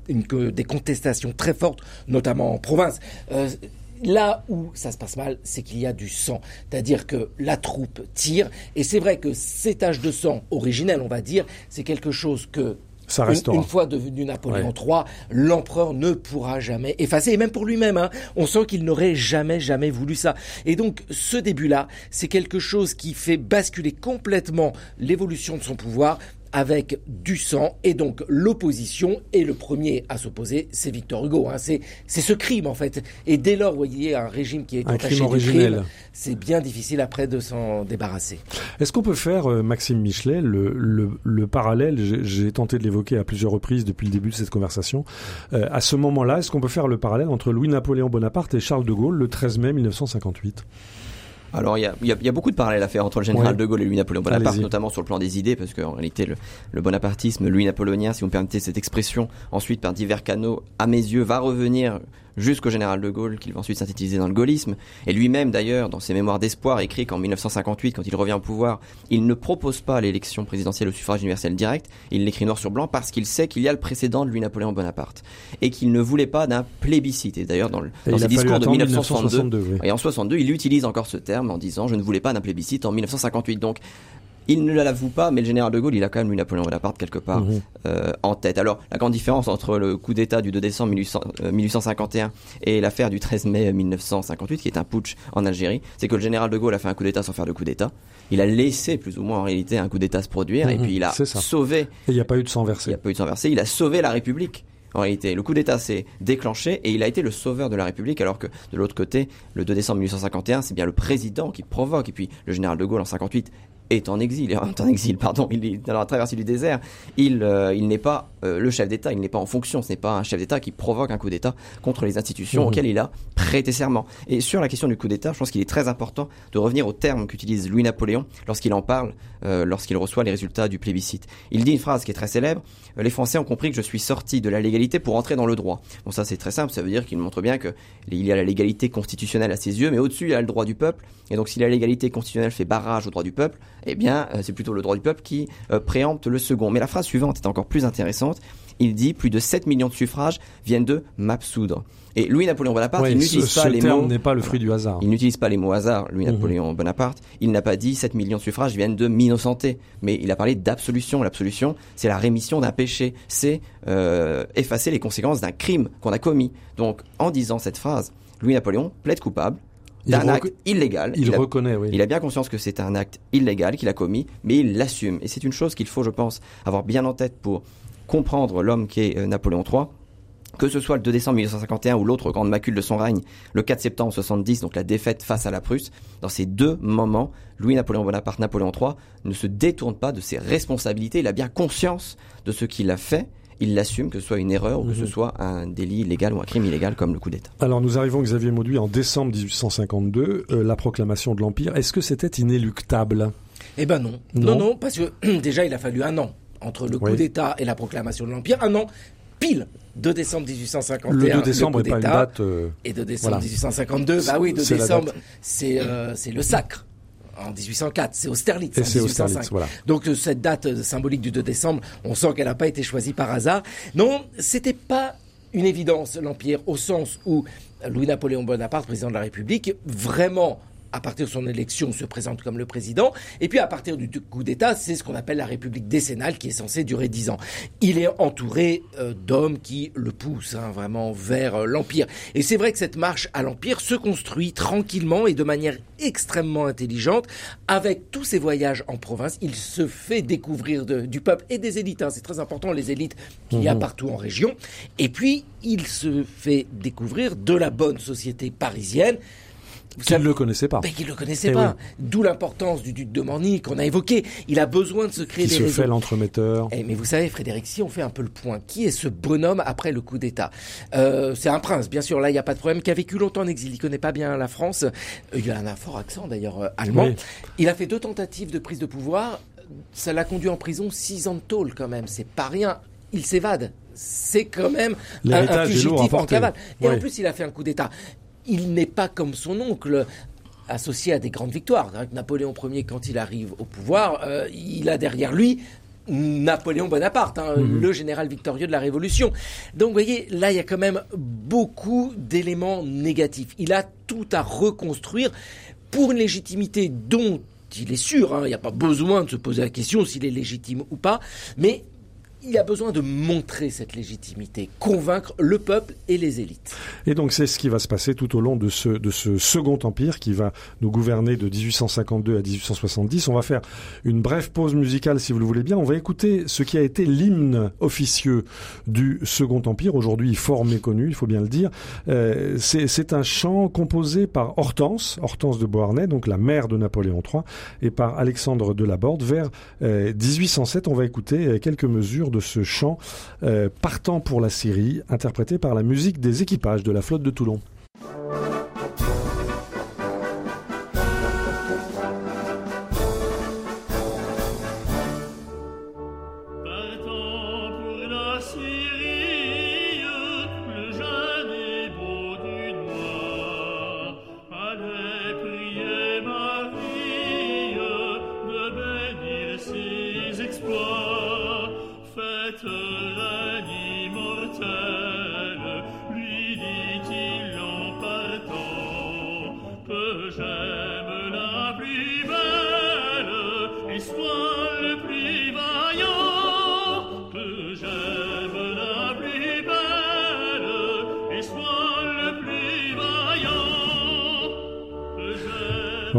une des contestations très fortes, notamment en province. Euh, Là où ça se passe mal, c'est qu'il y a du sang. C'est-à-dire que la troupe tire. Et c'est vrai que ces taches de sang originelles, on va dire, c'est quelque chose que Ça une, restera. une fois devenu Napoléon III, l'empereur ne pourra jamais effacer, et même pour lui-même, hein, on sent qu'il n'aurait jamais, jamais voulu ça. Et donc, ce début-là, c'est quelque chose qui fait basculer complètement l'évolution de son pouvoir avec du sang. Et donc l'opposition et le premier à s'opposer. C'est Victor Hugo hein. c'est c'est ce crime en fait. Et dès lors vous voyez un régime qui est Un crime originel. c'est bien difficile après de s'en débarrasser. Est-ce qu'on peut faire, euh, Maxime Michelet, le, le, le parallèle, j'ai- j'ai tenté de l'évoquer à plusieurs reprises depuis le début de cette conversation, euh, à ce moment-là, est-ce qu'on peut faire le parallèle entre Louis-Napoléon Bonaparte et Charles de Gaulle le 13 mai 1958 Alors il y y y a beaucoup de parallèles à faire entre le général Ouais. de Gaulle et Louis-Napoléon Bonaparte, Allez-y. notamment sur le plan des idées, parce qu'en réalité le, le bonapartisme, Louis-Napoléonien, si vous me permettez cette expression, ensuite par divers canaux, à mes yeux, va revenir jusqu'au général de Gaulle, qu'il va ensuite synthétiser dans le gaullisme. Et lui-même d'ailleurs, dans ses mémoires d'espoir, écrit qu'en 1958, quand il revient au pouvoir, il ne propose pas l'élection présidentielle au suffrage universel direct, il l'écrit noir sur blanc parce qu'il sait qu'il y a le précédent de Louis-Napoléon Bonaparte, et qu'il ne voulait pas d'un plébiscite. Et d'ailleurs dans, le, Et dans il ses discours de attendre 1962, 1962, oui. et en 62, il utilise encore ce terme en disant je ne voulais pas d'un plébiscite en 1958. Donc il ne l'avoue pas, mais le général de Gaulle, il a quand même Louis-Napoléon Bonaparte quelque part euh, en tête. Alors la grande différence entre le coup d'État du 2 décembre 1800, euh, 1851 et l'affaire du 13 mai 1958, qui est un putsch en Algérie, c'est que le général de Gaulle a fait un coup d'État sans faire de coup d'État. Il a laissé plus ou moins en réalité un coup d'État se produire, et Mhm, puis il a sauvé Et il n'y a pas eu de sang il n'y versé. a pas eu de sang versé. Il a sauvé la République. En réalité, le coup d'État s'est déclenché et il a été le sauveur de la République, alors que de l'autre côté, le 2 décembre 1851, c'est bien le président qui provoque. Et puis le général de Gaulle en 58 est en exil, est en exil, pardon, il est dans la traversée du désert. Il, euh, il n'est pas euh, le chef d'État, il n'est pas en fonction. Ce n'est pas un chef d'État qui provoque un coup d'État contre les institutions auxquelles il a prêté serment. Et sur la question du coup d'État, je pense qu'il est très important de revenir au terme qu'utilise Louis-Napoléon lorsqu'il en parle, euh, lorsqu'il reçoit les résultats du plébiscite. Il dit une phrase qui est très célèbre euh, Les Français ont compris que je suis sorti de la légalité pour entrer dans le droit. Bon, ça c'est très simple. Ça veut dire qu'il montre bien que il y a la légalité constitutionnelle à ses yeux, mais au-dessus il y a le droit du peuple. Et donc si la légalité constitutionnelle fait barrage au droit du peuple, eh bien euh, c'est plutôt le droit du peuple qui préempte le second. Mais la phrase suivante est encore plus intéressante. Il dit plus de 7 millions de suffrages viennent de m'absoudre. Et Louis-Napoléon Bonaparte, Ouais, il n'utilise pas ce les terme mots. n'est pas le fruit du hasard. Il n'utilise pas les mots hasard, Louis-Napoléon Bonaparte. Il n'a pas dit 7 millions de suffrages viennent de m'innocenter. Mais il a parlé d'absolution. L'absolution, c'est la rémission d'un péché. C'est euh, effacer les conséquences d'un crime qu'on a commis. Donc, en disant cette phrase, Louis-Napoléon plaide coupable d'un acte illégal. Il, a, reconnaît, oui. il a bien conscience que c'est un acte illégal qu'il a commis, mais il l'assume. Et c'est une chose qu'il faut, je pense, avoir bien en tête pour comprendre l'homme qui est euh, Napoléon III. Que ce soit le 2 décembre 1851 ou l'autre grande macule de son règne, le 4 septembre 70, donc la défaite face à la Prusse, dans ces deux moments, Louis-Napoléon Bonaparte, Napoléon III, ne se détourne pas de ses responsabilités. Il a bien conscience de ce qu'il a fait. Il l'assume, que ce soit une erreur ou que ce Mhm. soit un délit illégal ou un crime illégal comme le coup d'État. Alors nous arrivons, Xavier Mauduit, en décembre 1852, euh, la proclamation de l'Empire. Est-ce que c'était inéluctable? Eh ben non. Non. Non, non, parce que déjà, il a fallu un an entre le coup Oui. d'État et la proclamation de l'Empire. Un an, pile, 2 décembre 1851. Le 2 décembre n'est pas une date... euh, Et 2 décembre Voilà. 1852, bah oui, 2 C'est la décembre, c'est euh, c'est le sacre. En 1804, c'est Austerlitz. Et c'est 1805. Austerlitz, voilà. Donc euh, cette date euh, symbolique du 2 décembre, on sent qu'elle n'a pas été choisie par hasard. Non, c'était pas une évidence l'empire au sens où Louis-Napoléon Bonaparte, président de la République, vraiment à partir de son élection, se présente comme le président. Et puis, à partir du coup d'État, c'est ce qu'on appelle la République décennale qui est censée durer dix ans. Il est entouré euh, d'hommes qui le poussent hein, vraiment vers euh, l'Empire. Et c'est vrai que cette marche à l'Empire se construit tranquillement et de manière extrêmement intelligente. Avec tous ses voyages en province, il se fait découvrir de- du peuple et des élites. hein. C'est très important, les élites qu'il y a Mhm. partout en région. Et puis, il se fait découvrir de la bonne société parisienne. Qu'il ne le connaissait pas. mais qu'il ne le connaissait Eh pas. D'où l'importance du duc de Morny qu'on a évoqué. Il a besoin de se créer Qui des se réseaux. fait l'entremetteur. Eh, mais vous savez, Frédéric, si on fait un peu le point, qui est ce bonhomme après le coup d'État? Euh, C'est un prince, bien sûr, là, il n'y a pas de problème, qui a vécu longtemps en exil. Il connaît pas bien la France. Euh, il a un fort accent, d'ailleurs, euh, allemand. Oui. Il a fait deux tentatives de prise de pouvoir. Ça l'a conduit en prison six ans de tôle, quand même. C'est pas rien. Il s'évade. C'est quand même un, un fugitif en cavale. Et Oui. en plus, il a fait un coup d'État. Il n'est pas comme son oncle associé à des grandes victoires. Napoléon Ier, quand il arrive au pouvoir, euh, il a derrière lui Napoléon Bonaparte, hein, Mhm. le général victorieux de la Révolution. Donc, vous voyez, là, il y a quand même beaucoup d'éléments négatifs. Il a tout à reconstruire pour une légitimité dont il est sûr, hein, il n'y a pas besoin de se poser la question s'il est légitime ou pas, mais il a besoin de montrer cette légitimité, convaincre le peuple et les élites. Et donc c'est ce qui va se passer tout au long de ce, second empire qui va nous gouverner de 1852 à 1870. On va faire une brève pause musicale si vous le voulez bien. On va écouter ce qui a été l'hymne officieux du second empire, aujourd'hui fort méconnu, il faut bien le dire. Euh, c'est un chant composé par Hortense, Hortense de Beauharnais, donc la mère de Napoléon III, et par Alexandre de Laborde. Vers 1807, euh, on va écouter euh, quelques mesures de ce chant euh, partant pour la Syrie, interprété par la musique des équipages de la flotte de Toulon.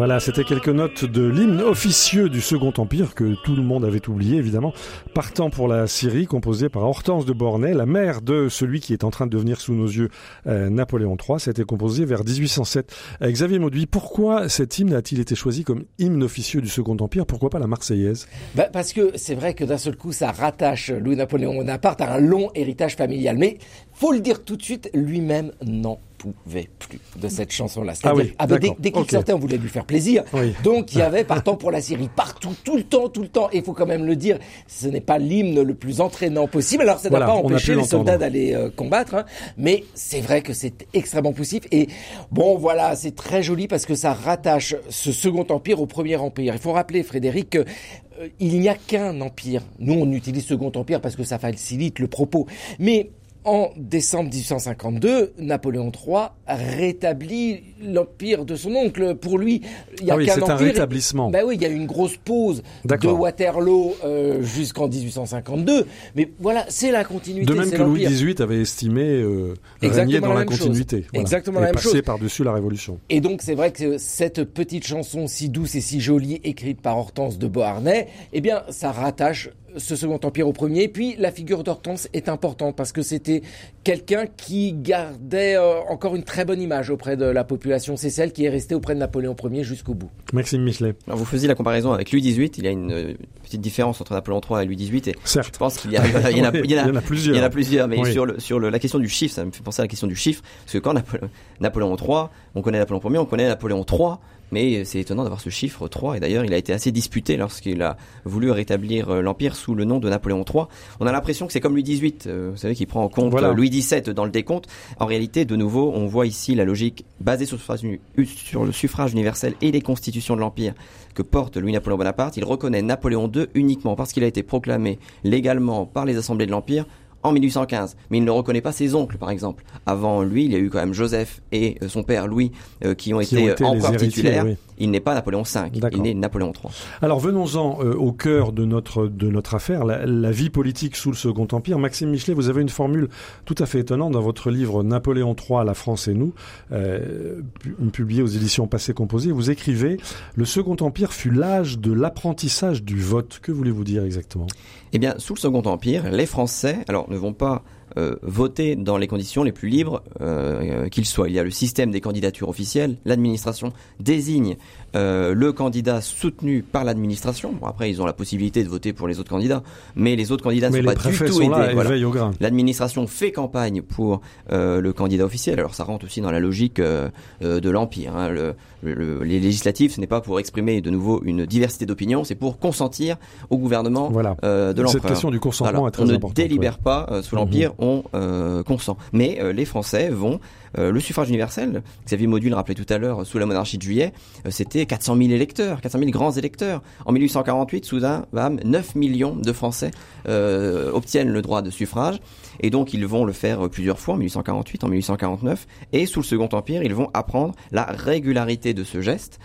Voilà, c'était quelques notes de l'hymne officieux du Second Empire que tout le monde avait oublié évidemment, partant pour la Syrie, composé par Hortense de Bornay, la mère de celui qui est en train de devenir sous nos yeux euh, Napoléon III. C'était composé vers 1807. Euh, Xavier Mauduit, pourquoi cet hymne a-t-il été choisi comme hymne officieux du Second Empire? Pourquoi pas la Marseillaise? Bah Parce que c'est vrai que d'un seul coup, ça rattache Louis-Napoléon Bonaparte à un long héritage familial. Mais faut le dire tout de suite, lui-même n'en pouvait plus de cette chanson-là. Ah oui, ah bah, dès, dès qu'il sortait, on voulait lui faire plaisir. Donc il y avait partant pour la Syrie partout, tout le temps, tout le temps. Et il faut quand même le dire, ce n'est pas l'hymne le plus entraînant possible. Alors ça n'a pas empêché les soldats d'aller euh, combattre, hein. mais c'est vrai que c'est extrêmement poussif. Et bon, voilà, c'est très joli parce que ça rattache ce Second Empire au Premier Empire. Il faut rappeler, Frédéric, que euh, il n'y a qu'un empire. Nous, on utilise Second Empire parce que ça facilite le propos. Mais en décembre 1852, Napoléon III rétablit l'empire de son oncle. Pour lui, il y a ah oui, c'est un rétablissement. Ben oui, il y a eu une grosse pause de Waterloo euh, jusqu'en 1852, mais voilà, c'est la continuité. De même que Louis XVIII avait estimé euh, régner dans la, continuité. Voilà. Exactement la même chose. par-dessus la Révolution. Et donc c'est vrai que cette petite chanson si douce et si jolie, écrite par Hortense de Beauharnais, eh bien, ça rattache ce Second Empire au premier. Puis la figure d'Hortense est importante parce que c'était quelqu'un qui gardait euh, encore une très bonne image auprès de la population. C'est celle qui est restée auprès de Napoléon Ier jusqu'au bout. Maxime Michelet. Alors vous faisiez la comparaison avec Louis XVIII. Il y a une euh, petite différence entre Napoléon III et Louis XVIII. Et Certes. Je pense qu'il y, a, il y, en a, il y en a plusieurs. Il y en a plusieurs. Mais sur, le, sur le, la question du chiffre, ça me fait penser à la question du chiffre. Parce que quand Napoléon, Napoléon III, on connaît Napoléon Ier, on connaît Napoléon III. Mais c'est étonnant d'avoir ce chiffre 3 et d'ailleurs il a été assez disputé lorsqu'il a voulu rétablir euh, l'Empire sous le nom de Napoléon III. On a l'impression que c'est comme Louis XVIII, euh, vous savez, qui prend en compte euh, Louis XVII dans le décompte. En réalité, de nouveau, on voit ici la logique basée sur le suffrage universel et les constitutions de l'Empire que porte Louis-Napoléon Bonaparte. Il reconnaît Napoléon II uniquement parce qu'il a été proclamé légalement par les assemblées de l'Empire en 1815. Mais il ne reconnaît pas ses oncles, par exemple. Avant lui, il y a eu quand même Joseph et euh, son père Louis euh, qui ont été, euh, empereurs titulaires. Il n'est pas Napoléon V, il est Napoléon III. Alors venons-en au cœur de notre de notre affaire, la, vie politique sous le Second Empire. Maxime Michelet, vous avez une formule tout à fait étonnante dans votre livre Napoléon III, la France et nous, publié aux éditions Passé Composé. Vous écrivez le Second Empire fut l'âge de l'apprentissage du vote. Que voulez-vous dire exactement? Eh bien, sous le Second Empire, les Français, alors ne vont pas euh, voter dans les conditions les plus libres euh, qu'ils soient. Il y a le système des candidatures officielles. L'administration désigne euh, le candidat soutenu par l'administration. Bon, après, ils ont la possibilité de voter pour les autres candidats, mais les autres candidats ne sont pas du tout aidés. L'administration fait campagne pour euh, le candidat officiel. Alors, ça rentre aussi dans la logique euh, de l'empire. Hein. Le, le, les législatives, ce n'est pas pour exprimer de nouveau une diversité d'opinions, c'est pour consentir au gouvernement voilà. de l'empereur. Cette question du consentement est très on importante. On ne délibère pas sous l'empire, on consent. Mais les Français vont euh, le suffrage universel, Xavier Module rappelait tout à l'heure, sous la monarchie de juillet, euh, c'était 400 000 électeurs, 400 000 grands électeurs. En 1848, soudain, bam, 9 millions de Français euh, obtiennent le droit de suffrage. Et donc, ils vont le faire plusieurs fois, en 1848, en 1849. Et sous le Second Empire, ils vont apprendre la régularité de ce geste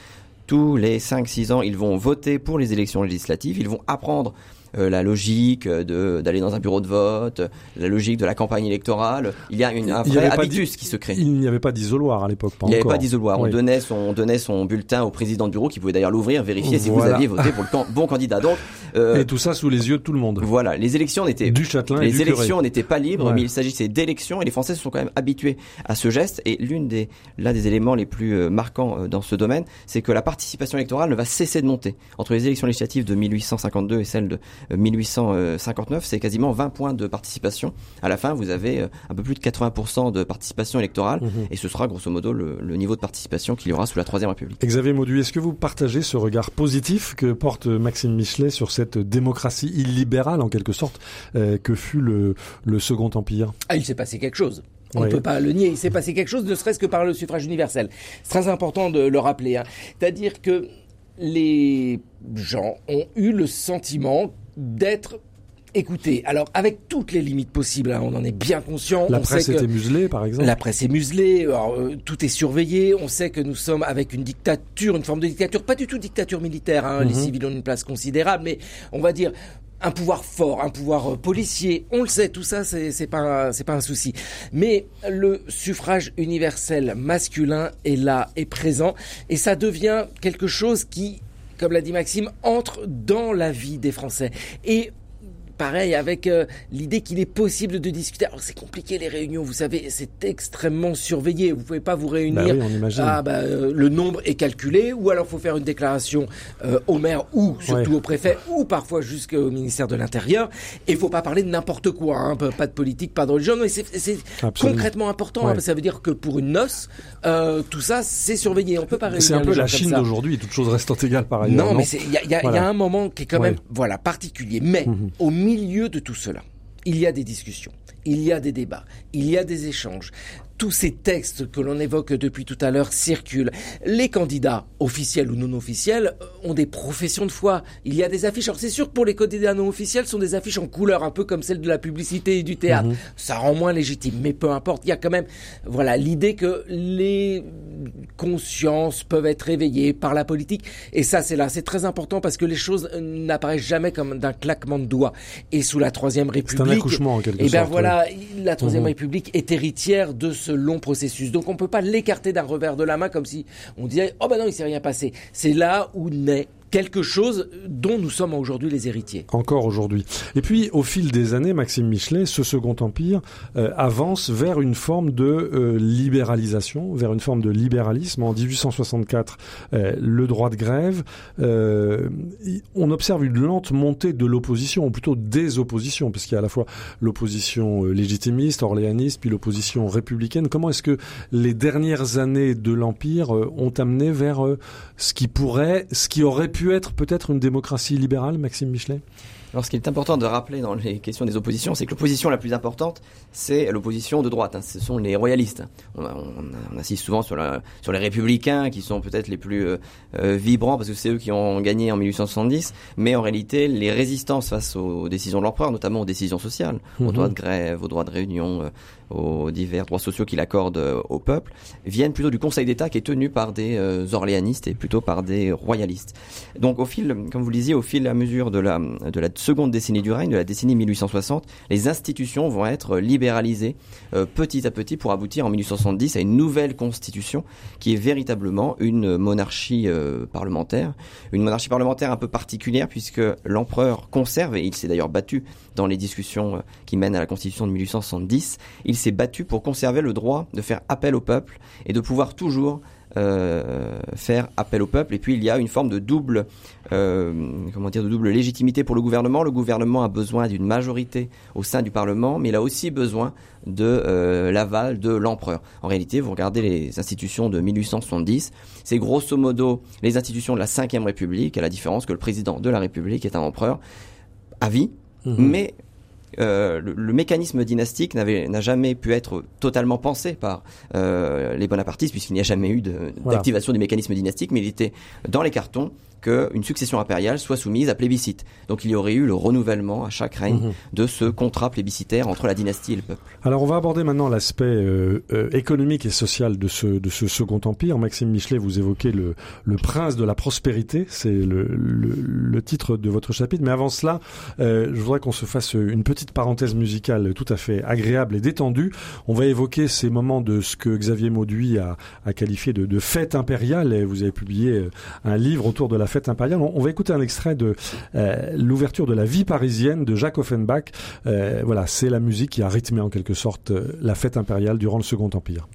tous les 5-6 ans, ils vont voter pour les élections législatives, ils vont apprendre euh, la logique de d'aller dans un bureau de vote, la logique de la campagne électorale. Il y a une, un vrai habitus qui se crée. Il n'y avait pas d'isoloir à l'époque, Il n'y avait pas d'isoloir. On donnait son, on donnait son bulletin au président de bureau qui pouvait d'ailleurs l'ouvrir, vérifier si vous aviez voté pour le can- bon candidat. Donc, euh, Et tout ça sous les yeux de tout le monde. voilà, les élections n'étaient Du Châtelain et les du élections n'étaient pas libres, Ouais. mais il s'agissait d'élections et les Français se sont quand même habitués à ce geste. Et l'une des, l'un des éléments les plus euh, marquants euh, dans ce domaine, c'est que la participation électorale ne va cesser de monter. Entre les élections législatives de 1852 et celles de 1859, c'est quasiment 20 points de participation. À la fin, vous avez euh, un peu plus de 80% de participation électorale, Mhm. et ce sera grosso modo le, le niveau de participation qu'il y aura sous la Troisième République. Xavier Mauduit, est-ce que vous partagez ce regard positif que porte Maxime Michelet sur cette démocratie illibérale, en quelque sorte, euh, que fut le, le Second Empire? Ah, il s'est passé quelque chose. On ne Oui. peut pas le nier. Il s'est passé quelque chose, ne serait-ce que par le suffrage universel. C'est très important de le rappeler. hein. C'est-à-dire que les gens ont eu le sentiment d'être écoutés. Alors, avec toutes les limites possibles, hein, on en est bien conscient. La on presse sait que était muselée, par exemple la presse est muselée, alors, euh, tout est surveillé. On sait que nous sommes avec une dictature, une forme de dictature, pas du tout dictature militaire. hein, Les Mhm. civils ont une place considérable, mais on va dire un pouvoir fort, un pouvoir euh, policier. On le sait, tout ça, c'est pas c'est pas un souci. Mais le suffrage universel masculin est là, est présent, et ça devient quelque chose qui, comme l'a dit Maxime, entre dans la vie des Français. Et pareil avec euh, l'idée qu'il est possible de discuter. Alors c'est compliqué les réunions, vous savez, c'est extrêmement surveillé. Vous pouvez pas vous Bah réunir. oui, on imagine. Ah bah euh, le nombre est calculé, ou alors faut faire une déclaration euh, au maire ou surtout Ouais. au préfet, ou parfois jusqu'au ministère de l'Intérieur. Et il faut pas parler de n'importe quoi, hein, pas de politique, pas de religion. Mais c'est concrètement important. Ouais. hein, parce que ça veut dire que pour une noce, euh, tout ça c'est surveillé. On peut pas C'est un peu la Chine d'aujourd'hui, toutes choses restant égales par ailleurs. Non, Non, mais il y a, y y un moment qui est quand Ouais. même voilà particulier. Mais Mhm. au milieu de tout cela, il y a des discussions, il y a des débats, il y a des échanges. Tous ces textes que l'on évoque depuis tout à l'heure circulent. Les candidats, officiels ou non officiels, ont des professions de foi. Il y a des affiches. Alors c'est sûr que pour les candidats non officiels, ce sont des affiches en couleur, un peu comme celles de la publicité et du théâtre. Mhm. Ça rend moins légitime, mais peu importe. Il y a quand même, voilà, l'idée que les consciences peuvent être éveillées par la politique. Et ça, c'est là, c'est très important parce que les choses n'apparaissent jamais comme d'un claquement de doigts. Et sous la Troisième C'est un République, accouchement en quelque et sorte. ben voilà, la Troisième Mhm. République est héritière de ce long processus. Donc on peut pas l'écarter d'un revers de la main comme si on disait oh ben non il s'est rien passé. C'est là où naît quelque chose dont nous sommes aujourd'hui les héritiers. Encore aujourd'hui. Et puis, au fil des années, Maxime Michelet, ce Second Empire euh, avance vers une forme de euh, libéralisation, vers une forme de libéralisme. En 1864, euh, le droit de grève, euh, on observe une lente montée de l'opposition, ou plutôt des oppositions, puisqu'il y a à la fois l'opposition euh, légitimiste, orléaniste, puis l'opposition républicaine. Comment est-ce que les dernières années de l'Empire euh, ont amené vers ce qui pourrait, ce qui aurait pu être peut-être une démocratie libérale, Maxime Michelet? Alors, ce qui est important de rappeler dans les questions des oppositions, c'est que l'opposition la plus importante, c'est l'opposition de droite. hein. Ce sont les royalistes. On, a- on- on assiste souvent sur, la- sur les républicains, qui sont peut-être les plus euh, euh, vibrants, parce que c'est eux qui ont gagné en 1870. Mais en réalité, les résistances face aux décisions de l'empereur, notamment aux décisions sociales, Mhm. aux droits de grève, aux droits de réunion, euh, aux divers droits sociaux qu'il accorde euh, au peuple, viennent plutôt du Conseil d'État qui est tenu par des euh, orléanistes et plutôt par des royalistes. Donc au fil, comme vous le disiez, au fil et à mesure de la, de la seconde décennie du règne, de la décennie 1860, les institutions vont être libéralisées euh, petit à petit pour aboutir en 1870 à une nouvelle constitution qui est véritablement une monarchie euh, parlementaire. Une monarchie parlementaire un peu particulière puisque l'empereur conserve, et il s'est d'ailleurs battu dans les discussions euh, qui mènent à la constitution de 1870, il s'est battu pour conserver le droit de faire appel au peuple et de pouvoir toujours euh, faire appel au peuple. Et puis il y a une forme de double, euh, comment dire, de double légitimité pour le gouvernement. Le gouvernement a besoin d'une majorité au sein du Parlement, mais il a aussi besoin de euh, l'aval de l'empereur. En réalité, vous regardez les institutions de 1870, c'est grosso modo les institutions de la Ve République, à la différence que le président de la République est un empereur à vie, Mhm. mais le, le mécanisme dynastique n'a jamais pu être totalement pensé par euh, les bonapartistes puisqu'il n'y a jamais eu Voilà. d'activation du mécanisme dynastique, mais il était dans les cartons qu'une succession impériale soit soumise à plébiscite. Donc il y aurait eu le renouvellement à chaque règne Mhm. de ce contrat plébiscitaire entre la dynastie et le peuple. Alors on va aborder maintenant l'aspect euh, euh, économique et social de ce, de ce Second Empire. Maxime Michelet, vous évoquez le, le prince de la prospérité, c'est le, le, le titre de votre chapitre. Mais avant cela, euh, je voudrais qu'on se fasse une petite parenthèse musicale tout à fait agréable et détendue. On va évoquer ces moments de ce que Xavier Mauduit a, a qualifié de, de fête impériale. Et vous avez publié euh, un livre autour de la fête impériale. On, va écouter un extrait de euh, l'ouverture de la vie parisienne de Jacques Offenbach. Euh, voilà, c'est la musique qui a rythmé en quelque sorte euh, la fête impériale durant le Second Empire.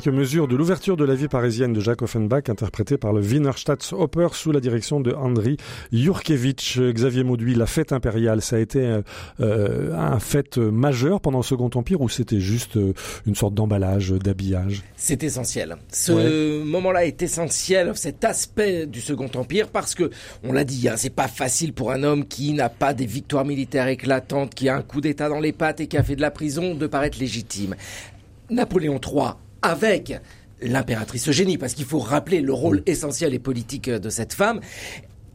Quelques mesures de l'ouverture de la vie parisienne de Jacques Offenbach, interprétée par le Wiener Staatsoper sous la direction de Andri Jurkevich. Xavier Mauduit, la fête impériale, ça a été euh, euh, un fête majeur pendant le Second Empire ou c'était juste euh, une sorte d'emballage, d'habillage? C'est essentiel. Ce moment-là est essentiel, cet aspect du Second Empire, parce que, on l'a dit, hein, c'est pas facile pour un homme qui n'a pas des victoires militaires éclatantes, qui a un coup d'État dans les pattes et qui a fait de la prison, de paraître légitime. Napoléon III, avec l'impératrice Eugénie, parce qu'il faut rappeler le rôle essentiel et politique de cette femme,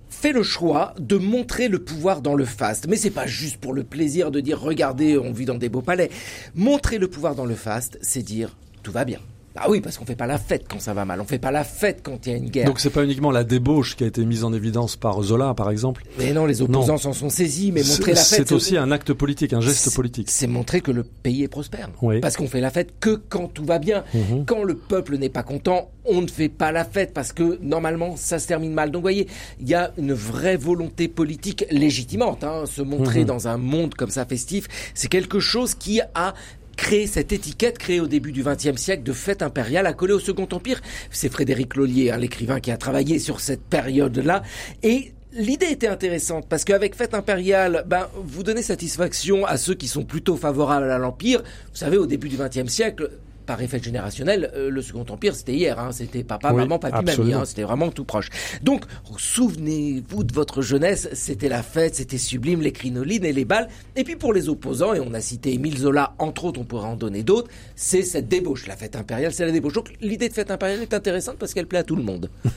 fait le choix de montrer le pouvoir dans le faste. Mais c'est pas juste pour le plaisir de dire regardez, on vit dans des beaux palais. Montrer le pouvoir dans le faste, c'est dire tout va bien. Ah oui, parce qu'on fait pas la fête quand ça va mal. On fait pas la fête quand il y a une guerre. Donc c'est pas uniquement la débauche qui a été mise en évidence par Zola, par exemple. mais non, les opposants s'en sont saisis. Mais montrer la fête, c'est aussi un acte politique, un geste politique. C'est montrer que le pays est prospère. Oui. Parce qu'on fait la fête que quand tout va bien. Mhm. Quand le peuple n'est pas content, on ne fait pas la fête parce que normalement ça se termine mal. Donc vous voyez, il y a une vraie volonté politique légitimante. Hein. Se montrer Mhm. dans un monde comme ça festif, c'est quelque chose qui a créé cette étiquette créée au début du XXe siècle de fête impériale accolée au Second Empire. C'est Frédéric Lollier, hein, l'écrivain qui a travaillé sur cette période-là. Et L'idée était intéressante parce qu'avec Fête impériale, ben, vous donnez satisfaction à ceux qui sont plutôt favorables à l'Empire. Vous savez, au début du XXe siècle, par effet générationnel, euh, le Second Empire, c'était hier. Hein, c'était papa, Oui, maman, papy, mamie. Hein, c'était vraiment tout proche. Donc, souvenez-vous de votre jeunesse. C'était la fête, c'était sublime, les crinolines et les balles. Et puis pour les opposants, et on a cité Émile Zola, entre autres, on pourrait en donner d'autres, c'est cette débauche. La fête impériale, c'est la débauche. Donc, l'idée de fête impériale est intéressante parce qu'elle plaît à tout le monde.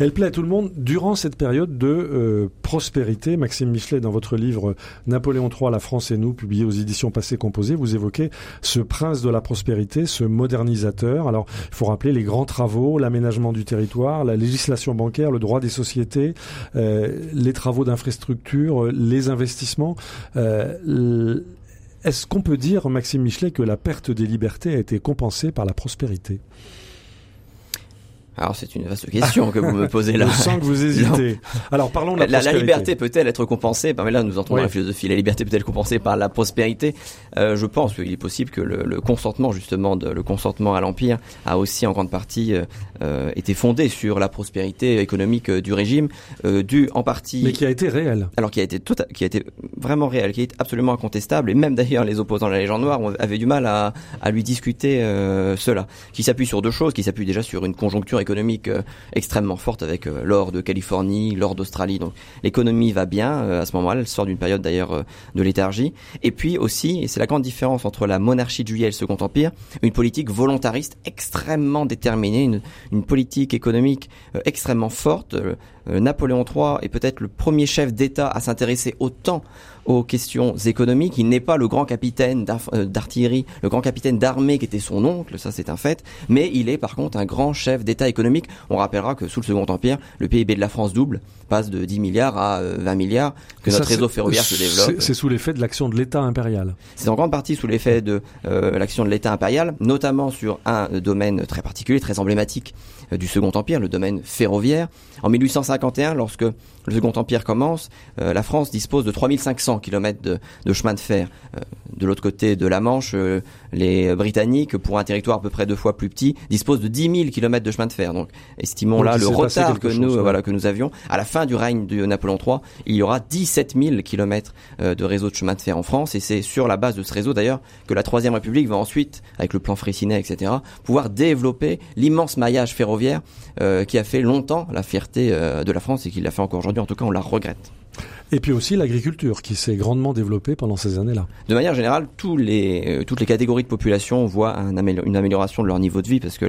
Elle plaît à tout le monde durant cette période de euh, prospérité. Maxime Michelet, dans votre livre Napoléon III, La France et nous, publié aux éditions Passé Composé, vous évoquez ce prince de la prospérité, ce modernisateur. Alors, il faut rappeler les grands travaux, l'aménagement du territoire, la législation bancaire, le droit des sociétés, euh, les travaux d'infrastructure, euh, les investissements. Euh, Est-ce qu'on peut dire, Maxime Michelet, que la perte des libertés a été compensée par la prospérité? Alors c'est une vaste question que vous me posez là. Je sens que vous hésitez. Alors, parlons de la, La, la prospérité. liberté peut-elle être compensée par, mais là nous entrons Oui. dans la philosophie, la liberté peut-elle être compensée par la prospérité? Euh, Je pense qu'il est possible que le, le consentement justement, de, le consentement à l'empire a aussi en grande partie euh, euh, été fondé sur la prospérité économique euh, du régime, euh, dû en partie Mais qui a été réel. alors qui a été tout, qui a été vraiment réel, qui est absolument incontestable, et même d'ailleurs les opposants de la légende noire avaient du mal à, à lui discuter euh, cela, qui s'appuie sur deux choses, qui s'appuie déjà sur une conjoncture économique euh, extrêmement forte avec euh, l'or de Californie, l'or d'Australie, donc l'économie va bien euh, à ce moment-là, elle sort d'une période d'ailleurs de léthargie, et puis aussi, et c'est la grande différence entre la monarchie de juillet et le Second Empire, une politique volontariste extrêmement déterminée, une, une politique économique extrêmement forte, Napoléon III est peut-être le premier chef d'État à s'intéresser autant aux questions économiques. Il n'est pas le grand capitaine euh, d'artillerie, le grand capitaine d'armée qui était son oncle, ça c'est un fait, mais il est par contre un grand chef d'État économique. On rappellera que sous le Second Empire, le PIB de la France double, passe de 10 milliards à 20 euh, milliards, que notre réseau ferroviaire se développe. C'est sous l'effet de l'action de l'État impérial. C'est en grande partie sous l'effet de euh, l'action de l'État impérial, notamment sur un domaine très particulier, très emblématique du Second Empire, le domaine ferroviaire. En 1851, lorsque le Second Empire commence, la France dispose de 3500 kilomètres de, de, chemin de fer. Euh, de l'autre côté de la Manche, euh, les Britanniques, pour un territoire à peu près deux fois plus petit, disposent de 10 000 kilomètres de chemin de fer. Donc, estimons là le retard que nous, voilà, que nous avions. À la fin du règne de Napoléon III, il y aura 17 000 kilomètres euh, de réseau de chemin de fer en France, et c'est sur la base de ce réseau d'ailleurs que la Troisième République va ensuite, avec le plan Freycinet, etc., pouvoir développer l'immense maillage ferroviaire qui a fait longtemps la fierté de la France et qui l'a fait encore aujourd'hui. En tout cas, on la regrette. Et puis aussi l'agriculture qui s'est grandement développée pendant ces années-là. De manière générale, tous les, euh, toutes les catégories de population voient un une amélioration de leur niveau de vie parce que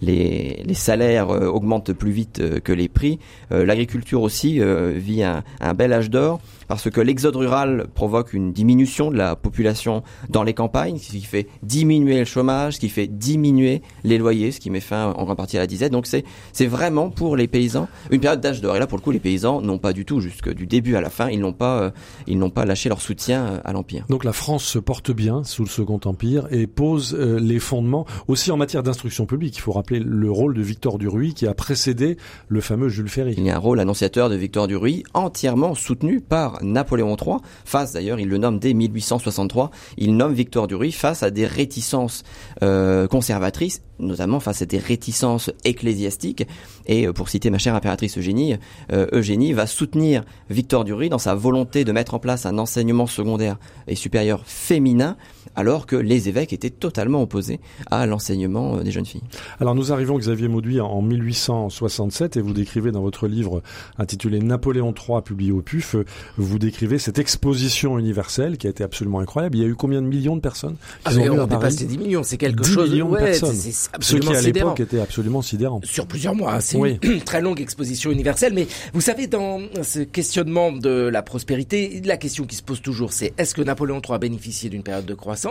les, les, salaires euh, augmentent plus vite euh, que les prix. L'agriculture aussi vit un, bel âge d'or parce que l'exode rural provoque une diminution de la population dans les campagnes, ce qui fait diminuer le chômage, ce qui fait diminuer les loyers, ce qui met fin en grande partie à la disette. Donc c'est vraiment pour les paysans une période d'âge d'or. Et là, pour le coup, les paysans n'ont pas du tout, jusque du début à la fin, ils n'ont pas euh, ils n'ont pas lâché leur soutien euh, à l'empire. Donc la France se porte bien sous le Second Empire et pose euh, les fondements aussi en matière d'instruction publique. Il faut rappeler le rôle de Victor Duruy qui a précédé le fameux Jules Ferry. Il y a un rôle annonciateur de Victor Duruy entièrement soutenu par Napoléon III, face d'ailleurs, il le nomme dès 1863, il nomme Victor Duruy face à des réticences euh, conservatrices, notamment face à des réticences ecclésiastiques. Et euh, pour citer ma chère impératrice Eugénie, euh, Eugénie va soutenir Victor Duruy dans sa volonté de mettre en place un enseignement secondaire et supérieur féminin, alors que les évêques étaient totalement opposés à l'enseignement des jeunes filles. Alors nous arrivons, Xavier Mauduit, en 1867, et vous décrivez dans votre livre intitulé Napoléon III, publié au PUF, vous décrivez cette exposition universelle qui a été absolument incroyable. Il y a eu combien de millions de personnes qui ah, ont dépassé 10 millions, c'est quelque 10 chose. millions de personnes. Ce qui à l'époque était absolument sidérant. Sur plusieurs mois, hein. c'est une très longue exposition universelle. Mais vous savez, dans ce questionnement de la prospérité, la question qui se pose toujours, c'est est-ce que Napoléon III a bénéficié d'une période de croissance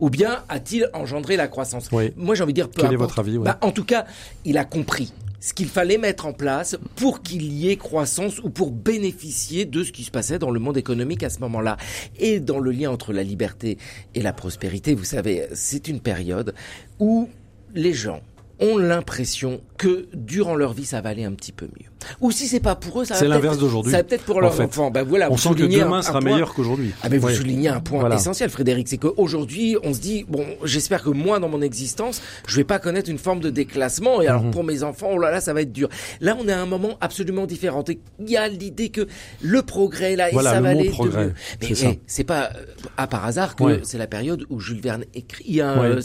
ou bien a-t-il engendré la croissance Moi, j'ai envie de dire peu Quel est votre avis bah, En tout cas, il a compris ce qu'il fallait mettre en place pour qu'il y ait croissance ou pour bénéficier de ce qui se passait dans le monde économique à ce moment-là. Et dans le lien entre la liberté et la prospérité, vous savez, c'est une période où les gens ont l'impression que durant leur vie ça va aller un petit peu mieux. Ou si c'est pas pour eux, ça va C'est l'inverse d'aujourd'hui. Ça va peut-être pour leurs enfants. Ben voilà, on sent que demain sera meilleur qu'aujourd'hui. Ah mais vous soulignez un point essentiel, Frédéric, c'est qu'aujourd'hui, on se dit bon, j'espère que moi dans mon existence, je vais pas connaître une forme de déclassement. Et alors mhm. pour mes enfants, oh là là, ça va être dur. Là, on est à un moment absolument différent. Il y a l'idée que le progrès là, et ça va aller progrès. Mais, mais c'est pas euh, à par hasard que c'est la période où Jules Verne écrit. Hein,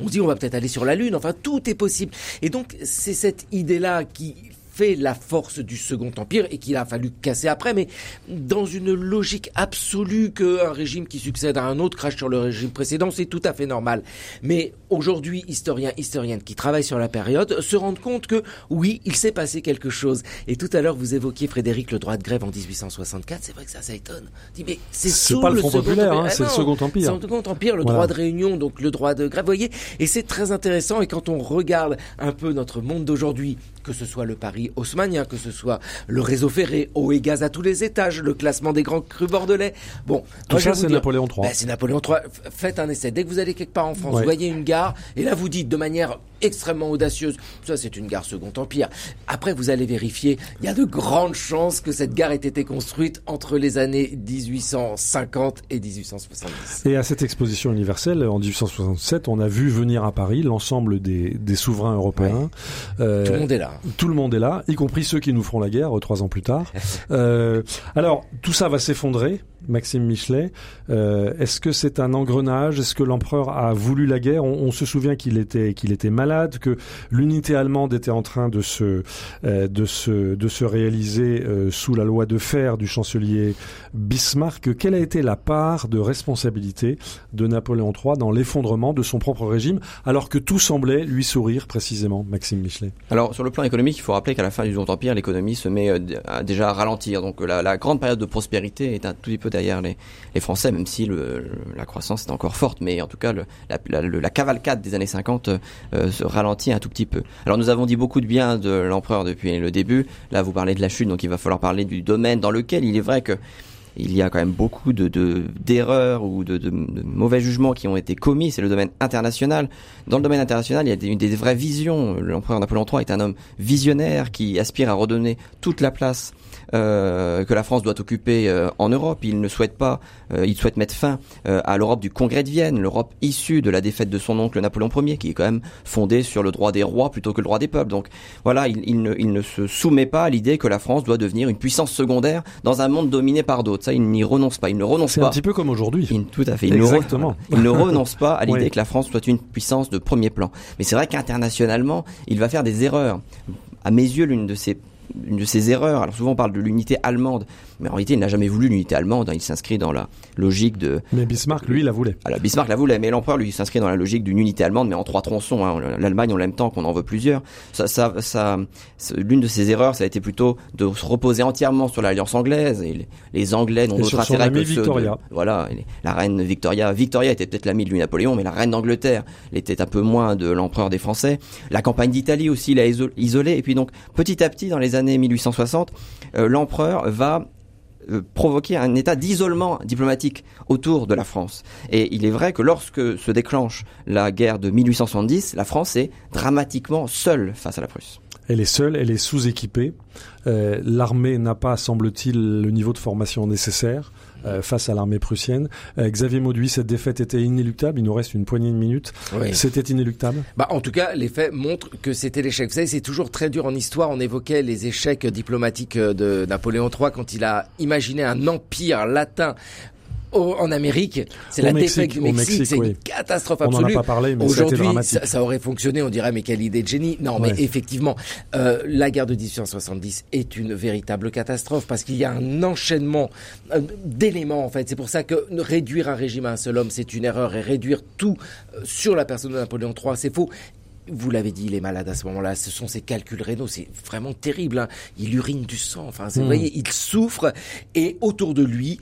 on se dit on va peut-être aller sur la lune. Enfin, tout est possible. Et donc c'est cette idée là qui fait la force du Second Empire et qu'il a fallu casser après, mais dans une logique absolue qu'un régime qui succède à un autre crache sur le régime précédent, c'est tout à fait normal. Mais aujourd'hui, historiens, historiennes qui travaillent sur la période se rendent compte que oui, il s'est passé quelque chose. Et tout à l'heure, vous évoquiez Frédéric le droit de grève en 1864. C'est vrai que ça, ça étonne. mais c'est pas le Front populaire, hein, c'est le ah Second Empire. C'est le Second Empire, le droit de réunion, donc le droit de grève. Voyez, et c'est très intéressant. Et quand on regarde un peu notre monde d'aujourd'hui, que ce soit le Paris haussmanien, que ce soit le réseau ferré, eau et gaz à tous les étages, le classement des grands crus bordelais. Bon, tout ça c'est Napoléon III. Ben, c'est Napoléon III. Faites un essai. Dès que vous allez quelque part en France, vous voyez une gare, et là vous dites de manière extrêmement audacieuse, ça c'est une gare Second Empire. Après vous allez vérifier, il y a de grandes chances que cette gare ait été construite entre les années 1850 et 1870. Et à cette exposition universelle, en 1867, on a vu venir à Paris l'ensemble des, des souverains européens. Euh, Tout le monde est là. Tout le monde est là, y compris ceux qui nous feront la guerre euh, trois ans plus tard. euh, alors, tout ça va s'effondrer, Maxime Michelet. Euh, Est-ce que c'est un engrenage? Est-ce que l'empereur a voulu la guerre? On, on, se souvient qu'il était, qu'il était malade que l'unité allemande était en train de se, euh, de se, de se réaliser euh, sous la loi de fer du chancelier Bismarck. Quelle a été la part de responsabilité de Napoléon III dans l'effondrement de son propre régime, alors que tout semblait lui sourire précisément, Maxime Michelet? Alors, sur le plan économique, il faut rappeler qu'à la fin du Second Empire, l'économie se met euh, déjà à ralentir. Donc, la, la, grande période de prospérité est un tout petit peu derrière les, les Français, même si le, la croissance est encore forte. Mais en tout cas, le, la, la, la, cavalcade des années 50 euh, se ralentit un tout petit peu. Alors, nous avons dit beaucoup de bien de l'empereur depuis le début. Là, vous parlez de la chute, donc il va falloir parler du domaine dans lequel il est vrai que il y a quand même beaucoup de d'erreurs ou de, de, de, mauvais jugements qui ont été commis. C'est le domaine international. Dans le domaine international, il y a des, des vraies visions. L'empereur Napoléon III est un homme visionnaire qui aspire à redonner toute la place euh, que la France doit occuper euh, en Europe. Il ne souhaite pas, euh, il souhaite mettre fin euh, à l'Europe du Congrès de Vienne, l'Europe issue de la défaite de son oncle Napoléon Ier, qui est quand même fondée sur le droit des rois plutôt que le droit des peuples. Donc voilà, il, il, ne, il ne, se soumet pas à l'idée que la France doit devenir une puissance secondaire dans un monde dominé par d'autres. Ça, il n'y renonce pas. Il ne renonce pas. C'est un petit peu comme aujourd'hui. Tout à fait. Exactement. Ne, il ne renonce pas à l'idée oui. que la France soit une puissance de premier plan. Mais c'est vrai qu'internationalement, il va faire des erreurs. À mes yeux, l'une de ses une de ses erreurs. Alors souvent on parle de l'unité allemande, mais en réalité il n'a jamais voulu l'unité allemande. Hein. Il s'inscrit dans la logique de. Mais Bismarck, lui, la voulait. Alors Bismarck la voulait, mais l'empereur lui s'inscrit dans la logique d'une unité allemande, mais en trois tronçons. Hein. L'Allemagne en même temps qu'on en veut plusieurs. Ça, ça, ça, l'une de ses erreurs, ça a été plutôt de se reposer entièrement sur l'alliance anglaise. Et les, Anglais n'ont d'autre intérêt que Victoria. ceux de, voilà, la reine Victoria. Victoria était peut-être l'amie de Louis Napoléon, mais la reine d'Angleterre l'était un peu moins de l'empereur des Français. La campagne d'Italie aussi l'a isolé. Et puis donc petit à petit, dans les années 1860 euh, l'empereur va provoquer un état d'isolement diplomatique autour de la France. Et il est vrai que lorsque se déclenche la guerre de 1870, la France est dramatiquement seule face à la Prusse. Elle est seule, elle est sous-équipée. Euh, L'armée n'a pas, semble-t-il, le niveau de formation nécessaire. Euh, face à l'armée prussienne. Euh, Xavier Mauduit, cette défaite était inéluctable. Il nous reste une poignée de minutes. Oui. C'était inéluctable? Bah, en tout cas, les faits montrent que c'était l'échec. Vous savez, c'est toujours très dur en histoire. On évoquait les échecs diplomatiques de Napoléon III quand il a imaginé un empire latin au, en Amérique, c'est la défaite du Mexique, c'est oui. une catastrophe absolue. On en a pas parlé, mais aujourd'hui, ça, ça, aurait fonctionné. On dirait mais quelle idée de génie. Non, ouais. mais effectivement, euh, la guerre de 1870 est une véritable catastrophe parce qu'il y a un enchaînement euh, d'éléments en fait. C'est pour ça que réduire un régime à un seul homme, c'est une erreur et réduire tout euh, sur la personne de Napoléon III, c'est faux vous l'avez dit, il est malade à ce moment-là. Ce sont ses calculs rénaux. C'est vraiment terrible. Hein. Il urine du sang. Enfin, mmh. vous voyez, il souffre. Et autour de lui,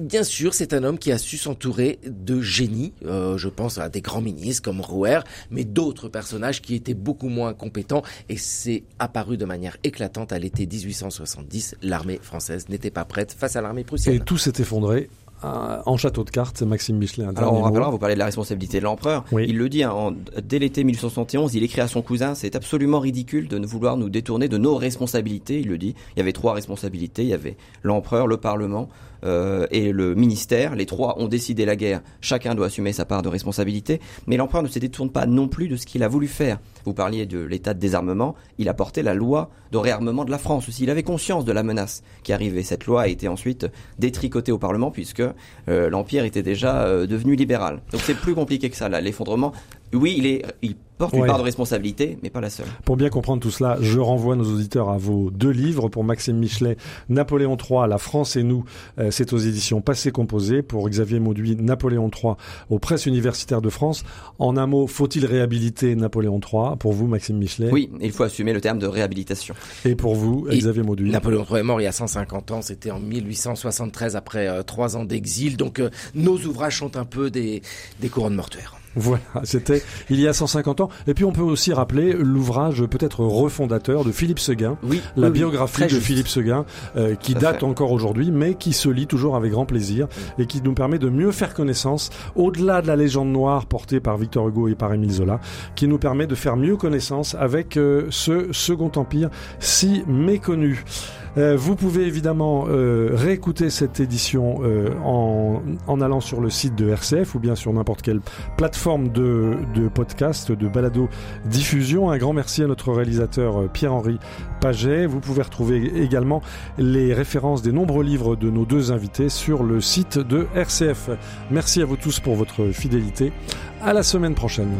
Bien sûr, c'est un homme qui a su s'entourer de génies. Euh, je pense à des grands ministres comme Rouer, mais d'autres personnages qui étaient beaucoup moins compétents. Et c'est apparu de manière éclatante à l'été 1870. L'armée française n'était pas prête face à l'armée prussienne. Et tout s'est effondré en château de cartes, Maxime Michelin. Alors, on rappellera, vous parlez de la responsabilité de l'empereur. Oui. Il le dit, hein, en, dès l'été 1871, il écrit à son cousin, c'est absolument ridicule de ne vouloir nous détourner de nos responsabilités. Il le dit. Il y avait trois responsabilités. Il y avait l'empereur, le parlement euh, et le ministère. Les trois ont décidé la guerre. Chacun doit assumer sa part de responsabilité. Mais l'empereur ne se détourne pas non plus de ce qu'il a voulu faire. Vous parliez de l'état de désarmement. Il a porté la loi de réarmement de la France aussi. Il avait conscience de la menace qui arrivait. Cette loi a été ensuite détricotée au Parlement puisque euh, l'Empire était déjà euh, devenu libéral. Donc c'est plus compliqué que ça. L'effondrement, oui, il, est, il porte une part de responsabilité, mais pas la seule. Pour bien comprendre tout cela, je renvoie nos auditeurs à vos deux livres. Pour Maxime Michelet, Napoléon III, La France et nous, euh, c'est aux éditions Passé Composé. Pour Xavier Mauduit, Napoléon III, aux presses universitaires de France. En un mot, faut-il réhabiliter Napoléon III Pour vous, Maxime Michelet Oui, il faut assumer le terme de réhabilitation. Et pour vous, et Xavier Mauduit Napoléon III est mort il y a 150 ans, c'était en 1873 après euh, trois ans d'exil. Donc euh, nos ouvrages sont un peu des, des couronnes mortuaires. Voilà, c'était il y a 150 ans. Et puis on peut aussi rappeler l'ouvrage peut-être refondateur de Philippe Seguin, oui, la oui, biographie de juste. Philippe Seguin, euh, qui date fait. encore aujourd'hui, mais qui se lit toujours avec grand plaisir et qui nous permet de mieux faire connaissance, au-delà de la légende noire portée par Victor Hugo et par Émile Zola, qui nous permet de faire mieux connaissance avec euh, ce Second Empire si méconnu. Euh, vous pouvez évidemment euh, réécouter cette édition euh, en, allant sur le site de RCF ou bien sur n'importe quelle plateforme de, de, podcast, de balado diffusion. Un grand merci à notre réalisateur Pierre-Henri Paget. Vous pouvez retrouver également les références des nombreux livres de nos deux invités sur le site de RCF. Merci à vous tous pour votre fidélité. À la semaine prochaine.